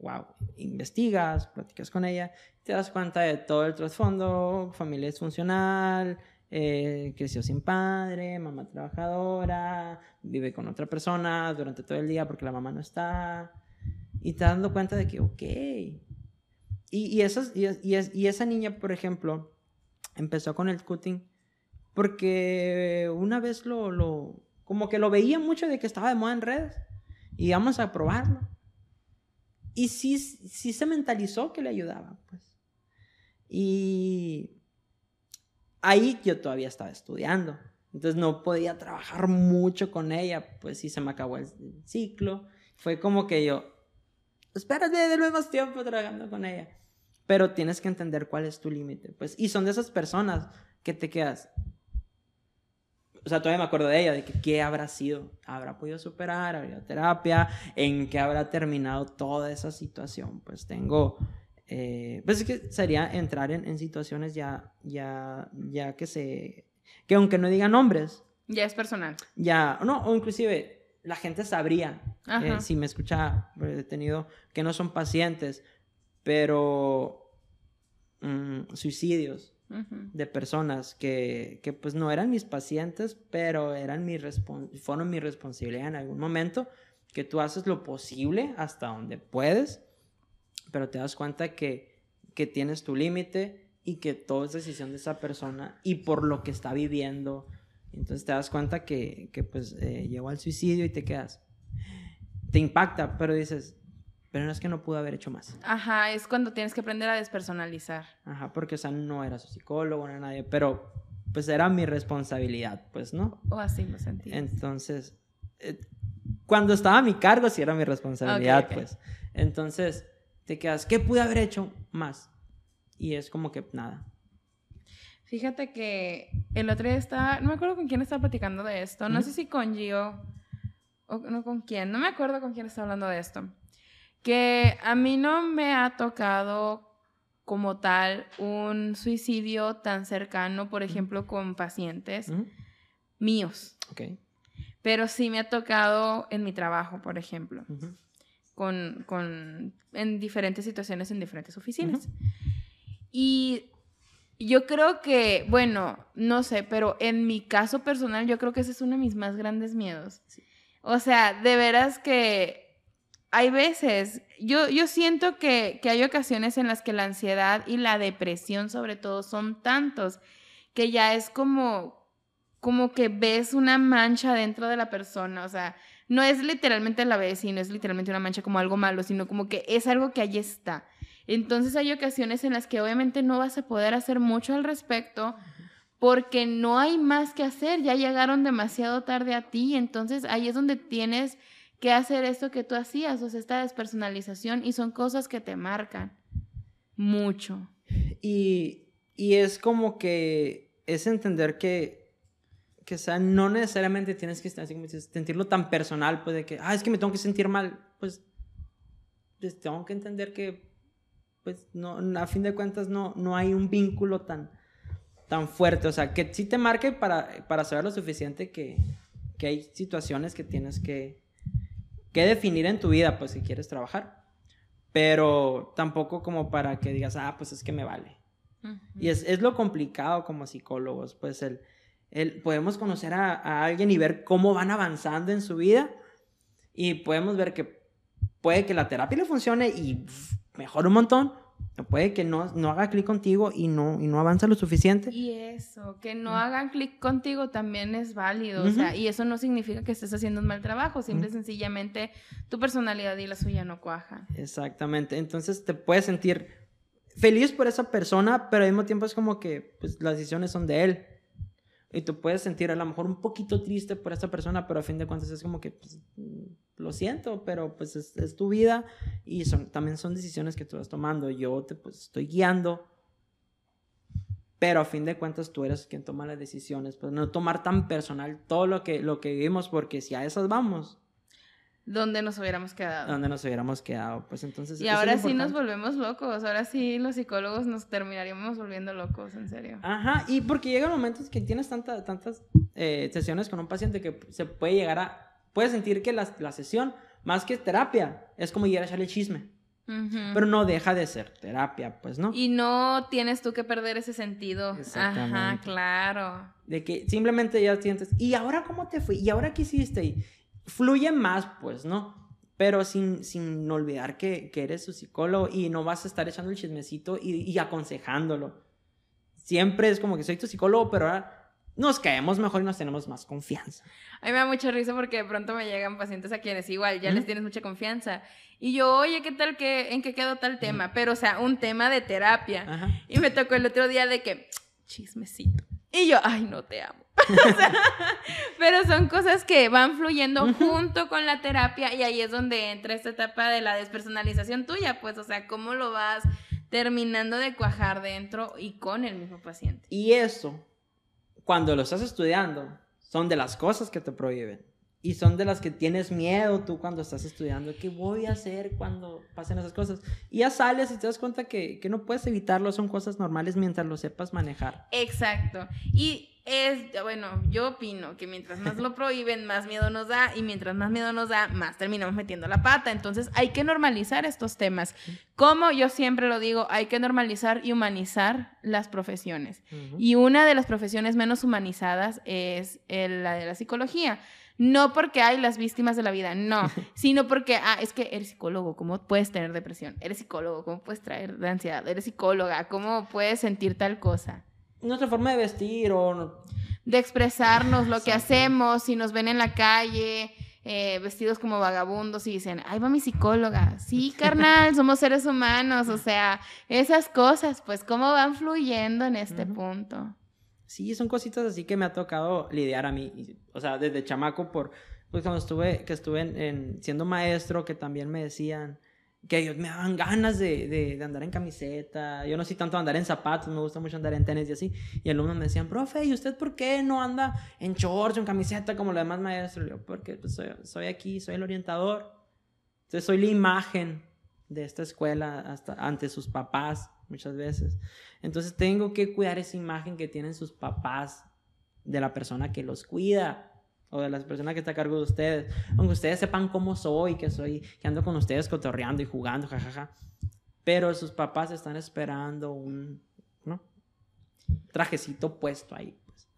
S2: wow, investigas, platicas con ella, te das cuenta de todo el trasfondo, familia disfuncional, eh, creció sin padre, mamá trabajadora, vive con otra persona durante todo el día porque la mamá no está. Y te dando cuenta de que, ok. Y, esa niña, por ejemplo, empezó con el cutting porque una vez lo, lo, como que lo veía mucho de que estaba de moda en redes y vamos a probarlo. Y sí, sí se mentalizó que le ayudaba, pues. Y ahí yo todavía estaba estudiando. Entonces no podía trabajar mucho con ella, pues sí se me acabó el ciclo. Fue como que yo, espérate, de más tiempo trabajando con ella. Pero tienes que entender cuál es tu límite, pues. Y son de esas personas que te quedas. O sea, todavía me acuerdo de ella, de que qué habrá sido. ¿Habrá podido superar? ¿Habrá terapia? ¿En qué habrá terminado toda esa situación? Pues tengo eh, pues es que sería entrar en, situaciones ya, ya, ya que se, que aunque no digan nombres.
S1: Ya es personal.
S2: Ya, no, o inclusive la gente sabría, eh, si me escucha detenido, que no son pacientes, pero mm, suicidios de personas que, que, pues no eran mis pacientes, pero eran mi fueron mi responsabilidad en algún momento, que tú haces lo posible hasta donde puedes pero te das cuenta que, que tienes tu límite y que todo es decisión de esa persona y por lo que está viviendo. Entonces te das cuenta que, que pues eh, llegó al suicidio y te quedas. Te impacta, pero dices, pero no es que no pudo haber hecho más.
S1: Ajá, es cuando tienes que aprender a despersonalizar.
S2: Ajá, porque o sea, no era su psicólogo, no era nadie, pero pues era mi responsabilidad, pues, ¿no?
S1: O así lo sentí.
S2: Entonces, eh, cuando estaba a mi cargo, sí era mi responsabilidad, pues. Entonces, te quedas, ¿qué pude haber hecho más? Y es como que nada.
S1: Fíjate que el otro día estaba, no me acuerdo con quién estaba platicando de esto, no sé si con Gio o no con quién, no me acuerdo con quién estaba hablando de esto. Que a mí no me ha tocado como tal un suicidio tan cercano, por ejemplo, con pacientes míos,
S2: Ok.
S1: pero sí me ha tocado en mi trabajo, por ejemplo. con, con- en diferentes situaciones en diferentes oficinas. Y yo creo que, bueno, no sé, pero en mi caso personal yo creo que ese es uno de mis más grandes miedos.
S2: Sí.
S1: O sea, de veras que hay veces, yo, yo siento que, que hay ocasiones en las que la ansiedad y la depresión sobre todo son tantos que ya es como, como que ves una mancha dentro de la persona, o sea, no es literalmente la ves y no es literalmente una mancha como algo malo, sino como que es algo que allí está. Entonces hay ocasiones en las que obviamente no vas a poder hacer mucho al respecto porque no hay más que hacer, ya llegaron demasiado tarde a ti, entonces ahí es donde tienes que hacer esto que tú hacías, o sea, esta despersonalización y son cosas que te marcan mucho.
S2: Y, y es como que es entender que, que o sea, no necesariamente tienes que sentirlo tan personal, pues de que, ah, es que me tengo que sentir mal, pues, pues tengo que entender que, pues, no, a fin de cuentas no, no hay un vínculo tan, tan fuerte, o sea, que sí te marque para, para saber lo suficiente que, que hay situaciones que tienes que, que definir en tu vida, pues, si quieres trabajar. Pero tampoco como para que digas, ah, pues es que me vale. Y es, es lo complicado como psicólogos, pues el, el podemos conocer a, a alguien y ver cómo van avanzando en su vida y podemos ver que puede que la terapia le funcione y pff, mejora un montón, puede que no, no haga clic contigo y no, y no avanza lo suficiente.
S1: Y eso, que no hagan clic contigo también es válido, o sea, y eso no significa que estés haciendo un mal trabajo, simple y
S2: Ujú.
S1: sencillamente tu personalidad y la suya no cuajan.
S2: Exactamente, entonces te puedes sentir feliz por esa persona, pero al mismo tiempo es como que pues, las decisiones son de él. Y tú puedes sentir a lo mejor un poquito triste por esa persona, pero a fin de cuentas es como que pues, mm, lo siento, pero pues es, es tu vida y son, también son decisiones que tú vas tomando. Yo te pues, estoy guiando, pero a fin de cuentas tú eres quien toma las decisiones. Pues no tomar tan personal todo lo que, lo que vivimos, porque si a esas vamos,
S1: Donde nos hubiéramos quedado.
S2: ¿dónde nos hubiéramos quedado? Pues entonces...
S1: Y ahora sí nos volvemos locos, ahora sí los psicólogos nos terminaríamos volviendo locos, en serio.
S2: Ajá, y porque llegan momentos que tienes tanta- tantas eh, sesiones con un paciente que se puede llegar a... Puedes sentir que la, la sesión, más que terapia, es como llegar a echarle chisme.
S1: Ujú.
S2: Pero no deja de ser terapia, pues, ¿no?
S1: Y no tienes tú que perder ese sentido. Ajá, claro.
S2: De que simplemente ya sientes, ¿y ahora cómo te fue? ¿Y ahora qué hiciste? Y fluye más, pues, ¿no? Pero sin, sin olvidar que, que eres su psicólogo y no vas a estar echando el chismecito y, y aconsejándolo. Siempre es como que soy tu psicólogo, pero ahora nos caemos mejor y nos tenemos más confianza.
S1: A mí me da mucha risa porque de pronto me llegan pacientes a quienes igual ya les tienes mucha confianza. Y yo, oye, ¿qué tal que, en qué quedó tal tema? Pero, o sea, un tema de terapia.
S2: Ajá.
S1: Y me tocó el otro día de que, chismecito. Y yo, ay, no te amo. O sea, pero son cosas que van fluyendo junto con la terapia y ahí es donde entra esta etapa de la despersonalización tuya, pues, o sea, cómo lo vas terminando de cuajar dentro y con el mismo paciente.
S2: Y eso, cuando lo estás estudiando, son de las cosas que te prohíben. Y son de las que tienes miedo tú cuando estás estudiando. ¿Qué voy a hacer cuando pasen esas cosas? Y ya sales y te das cuenta que, que no puedes evitarlo. Son cosas normales mientras lo sepas manejar.
S1: Exacto. Y es, bueno, yo opino que mientras más lo prohíben, más miedo nos da y mientras más miedo nos da, más terminamos metiendo la pata. Entonces hay que normalizar estos temas. Como yo siempre lo digo, hay que normalizar y humanizar las profesiones.
S2: Ujú.
S1: Y una de las profesiones menos humanizadas es el- la de la psicología. No porque hay las víctimas de la vida, no, sino porque, ah, es que eres psicólogo, ¿cómo puedes tener depresión? Eres psicólogo, ¿cómo puedes traer de ansiedad? Eres psicóloga, ¿cómo puedes sentir tal cosa?
S2: Nuestra forma de vestir o...
S1: De expresarnos lo que hacemos, si nos ven en la calle, eh, vestidos como vagabundos y dicen, ahí va mi psicóloga. Sí, carnal, somos seres humanos, o sea, esas cosas, pues, ¿cómo van fluyendo en este punto?
S2: Sí, son cositas así que me ha tocado lidiar a mí. O sea, desde chamaco, por, pues cuando estuve, que estuve en, siendo maestro, que también me decían que me daban ganas de, de, andar en camiseta. Yo no sé tanto andar en zapatos, me gusta mucho andar en tenis y así. Y alumnos me decían, profe, ¿y usted por qué no anda en shorts en camiseta como los demás maestros? yo, porque pues, soy, soy, aquí, soy el orientador. Entonces, soy la imagen de esta escuela hasta ante sus papás muchas veces. Entonces tengo que cuidar esa imagen que tienen sus papás de la persona que los cuida o de las personas que está a cargo de ustedes. Aunque ustedes sepan cómo soy, que soy, que ando con ustedes cotorreando y jugando, jajaja. Pero sus papás están esperando un, ¿no? Trajecito puesto ahí. Pues.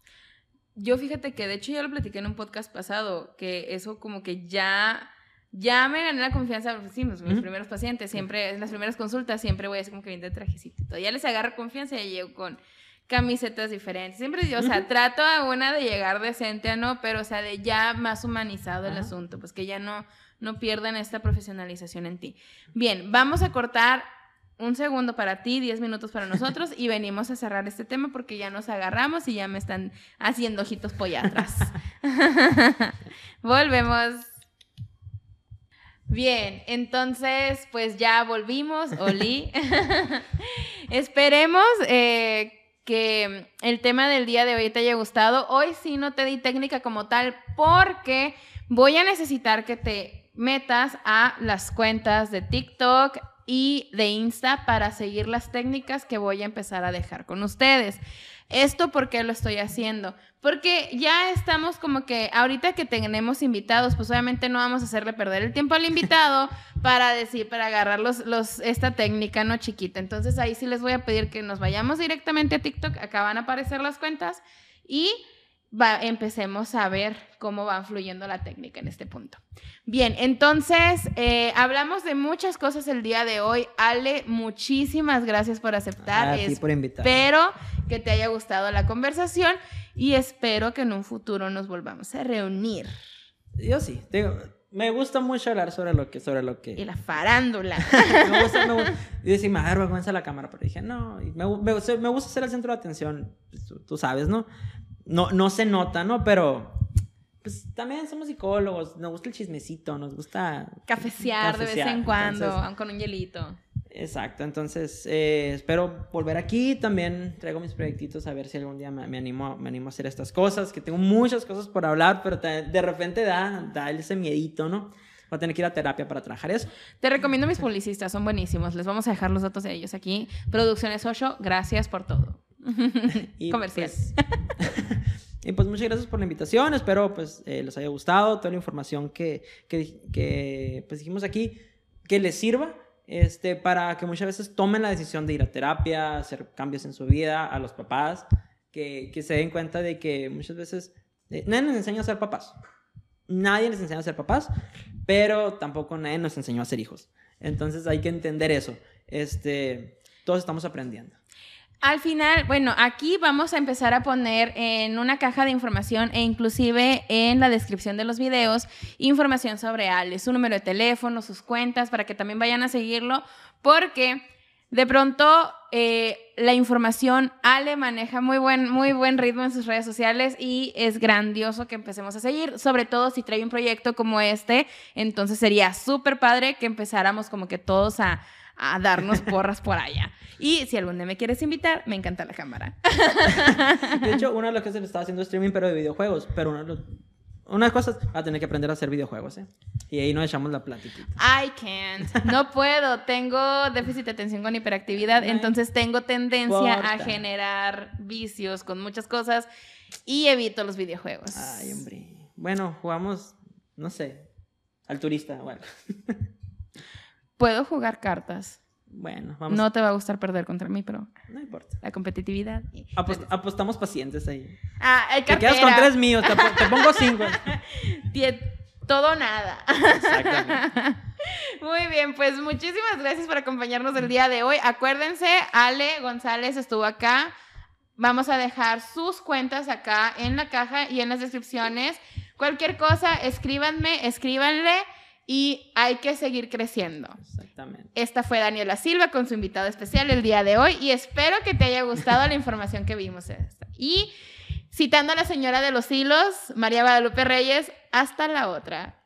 S1: Yo fíjate que de hecho ya lo platiqué en un podcast pasado, que eso como que ya ya me gané la confianza, sí, mis, primeros pacientes, siempre, en las primeras consultas, siempre voy a decir como que viene de trajecito. Ya les agarro confianza y llego con camisetas diferentes. Siempre digo, o sea, trato a una de llegar decente a no, pero o sea, de ya más humanizado el asunto, pues que ya no, no pierdan esta profesionalización en ti. Bien, vamos a cortar un segundo para ti, diez minutos para nosotros y venimos a cerrar este tema porque ya nos agarramos y ya me están haciendo ojitos pollatras. Volvemos. Bien, entonces pues ya volvimos, Oli. Esperemos eh, que el tema del día de hoy te haya gustado. Hoy sí no te di técnica como tal porque voy a necesitar que te metas a las cuentas de TikTok y de Insta para seguir las técnicas que voy a empezar a dejar con ustedes. ¿Esto por qué lo estoy haciendo? Porque ya estamos como que ahorita que tenemos invitados, pues obviamente no vamos a hacerle perder el tiempo al invitado para decir, para agarrar los, los, esta técnica, ¿no? Chiquita. Entonces ahí sí les voy a pedir que nos vayamos directamente a TikTok, acá van a aparecer las cuentas y va, empecemos a ver cómo va fluyendo la técnica en este punto. Bien, entonces eh, hablamos de muchas cosas el día de hoy. Ale, muchísimas gracias por aceptar.
S2: A ti por invitar.
S1: Espero que te haya gustado la conversación y espero que en un futuro nos volvamos a reunir.
S2: Yo sí, digo, me gusta mucho hablar sobre lo que... Sobre lo que...
S1: Y la farándula.
S2: me gusta, me gusta. Y decía, me da vergüenza la cámara, pero dije, no, me, me, me, gusta ser el centro de atención, pues, tú sabes, ¿no? No, no se nota, ¿no? Pero pues también somos psicólogos, nos gusta el chismecito, nos gusta...
S1: Cafecear, de vez en cuando, con un hielito.
S2: Exacto, entonces eh, espero volver aquí, también traigo mis proyectitos a ver si algún día me, animo, me animo a hacer estas cosas, que tengo muchas cosas por hablar, pero de repente da, da ese miedito, ¿no? Voy a tener que ir a terapia para trabajar eso.
S1: Te recomiendo mis publicistas, son buenísimos. Les vamos a dejar los datos de ellos aquí. Producciones 8, gracias por todo. y Comercial.
S2: Pues, y pues muchas gracias por la invitación. Espero pues eh, les haya gustado toda la información que, que, que, pues dijimos aquí, que les sirva este, para que muchas veces tomen la decisión de ir a terapia, hacer cambios en su vida, a los papás, que, que se den cuenta de que muchas veces eh, nadie nos enseña a ser papás. Nadie les enseña a ser papás, pero tampoco nadie nos enseñó a ser hijos. Entonces hay que entender eso. Este, todos estamos aprendiendo.
S1: Al final, bueno, aquí vamos a empezar a poner en una caja de información e inclusive en la descripción de los videos información sobre Ale, su número de teléfono, sus cuentas, para que también vayan a seguirlo, porque de pronto eh, la información, Ale maneja muy buen, muy buen ritmo en sus redes sociales y es grandioso que empecemos a seguir, sobre todo si trae un proyecto como este, entonces sería súper padre que empezáramos como que todos a a darnos porras por allá. Y si algún día me quieres invitar, me encanta la cámara.
S2: De hecho, una de las cosas estaba haciendo streaming, pero de videojuegos. Pero una de, las cosas, va a tener que aprender a hacer videojuegos, ¿eh? Y ahí nos echamos la plática.
S1: I can't. No puedo. Tengo déficit de atención con hiperactividad, entonces tengo tendencia a generar vicios con muchas cosas y evito los videojuegos.
S2: Ay, hombre. Bueno, jugamos, no sé, al turista, bueno.
S1: Puedo jugar cartas.
S2: Bueno, vamos.
S1: No te va a gustar perder contra mí, pero.
S2: No importa.
S1: La competitividad.
S2: apostamos pacientes ahí.
S1: Ah, hay
S2: Te quedas con tres míos, te, pongo cinco.
S1: Todo nada. Exactamente. Muy bien, pues muchísimas gracias por acompañarnos el día de hoy. Acuérdense, Ale González estuvo acá. Vamos a dejar sus cuentas acá en la caja y en las descripciones. Cualquier cosa, escríbanme, escríbanle y hay que seguir creciendo.
S2: Exactamente.
S1: Esta fue Daniela Silva con su invitado especial el día de hoy y espero que te haya gustado la información que vimos esta. Y citando a la señora de los hilos, María Guadalupe Reyes, hasta la otra.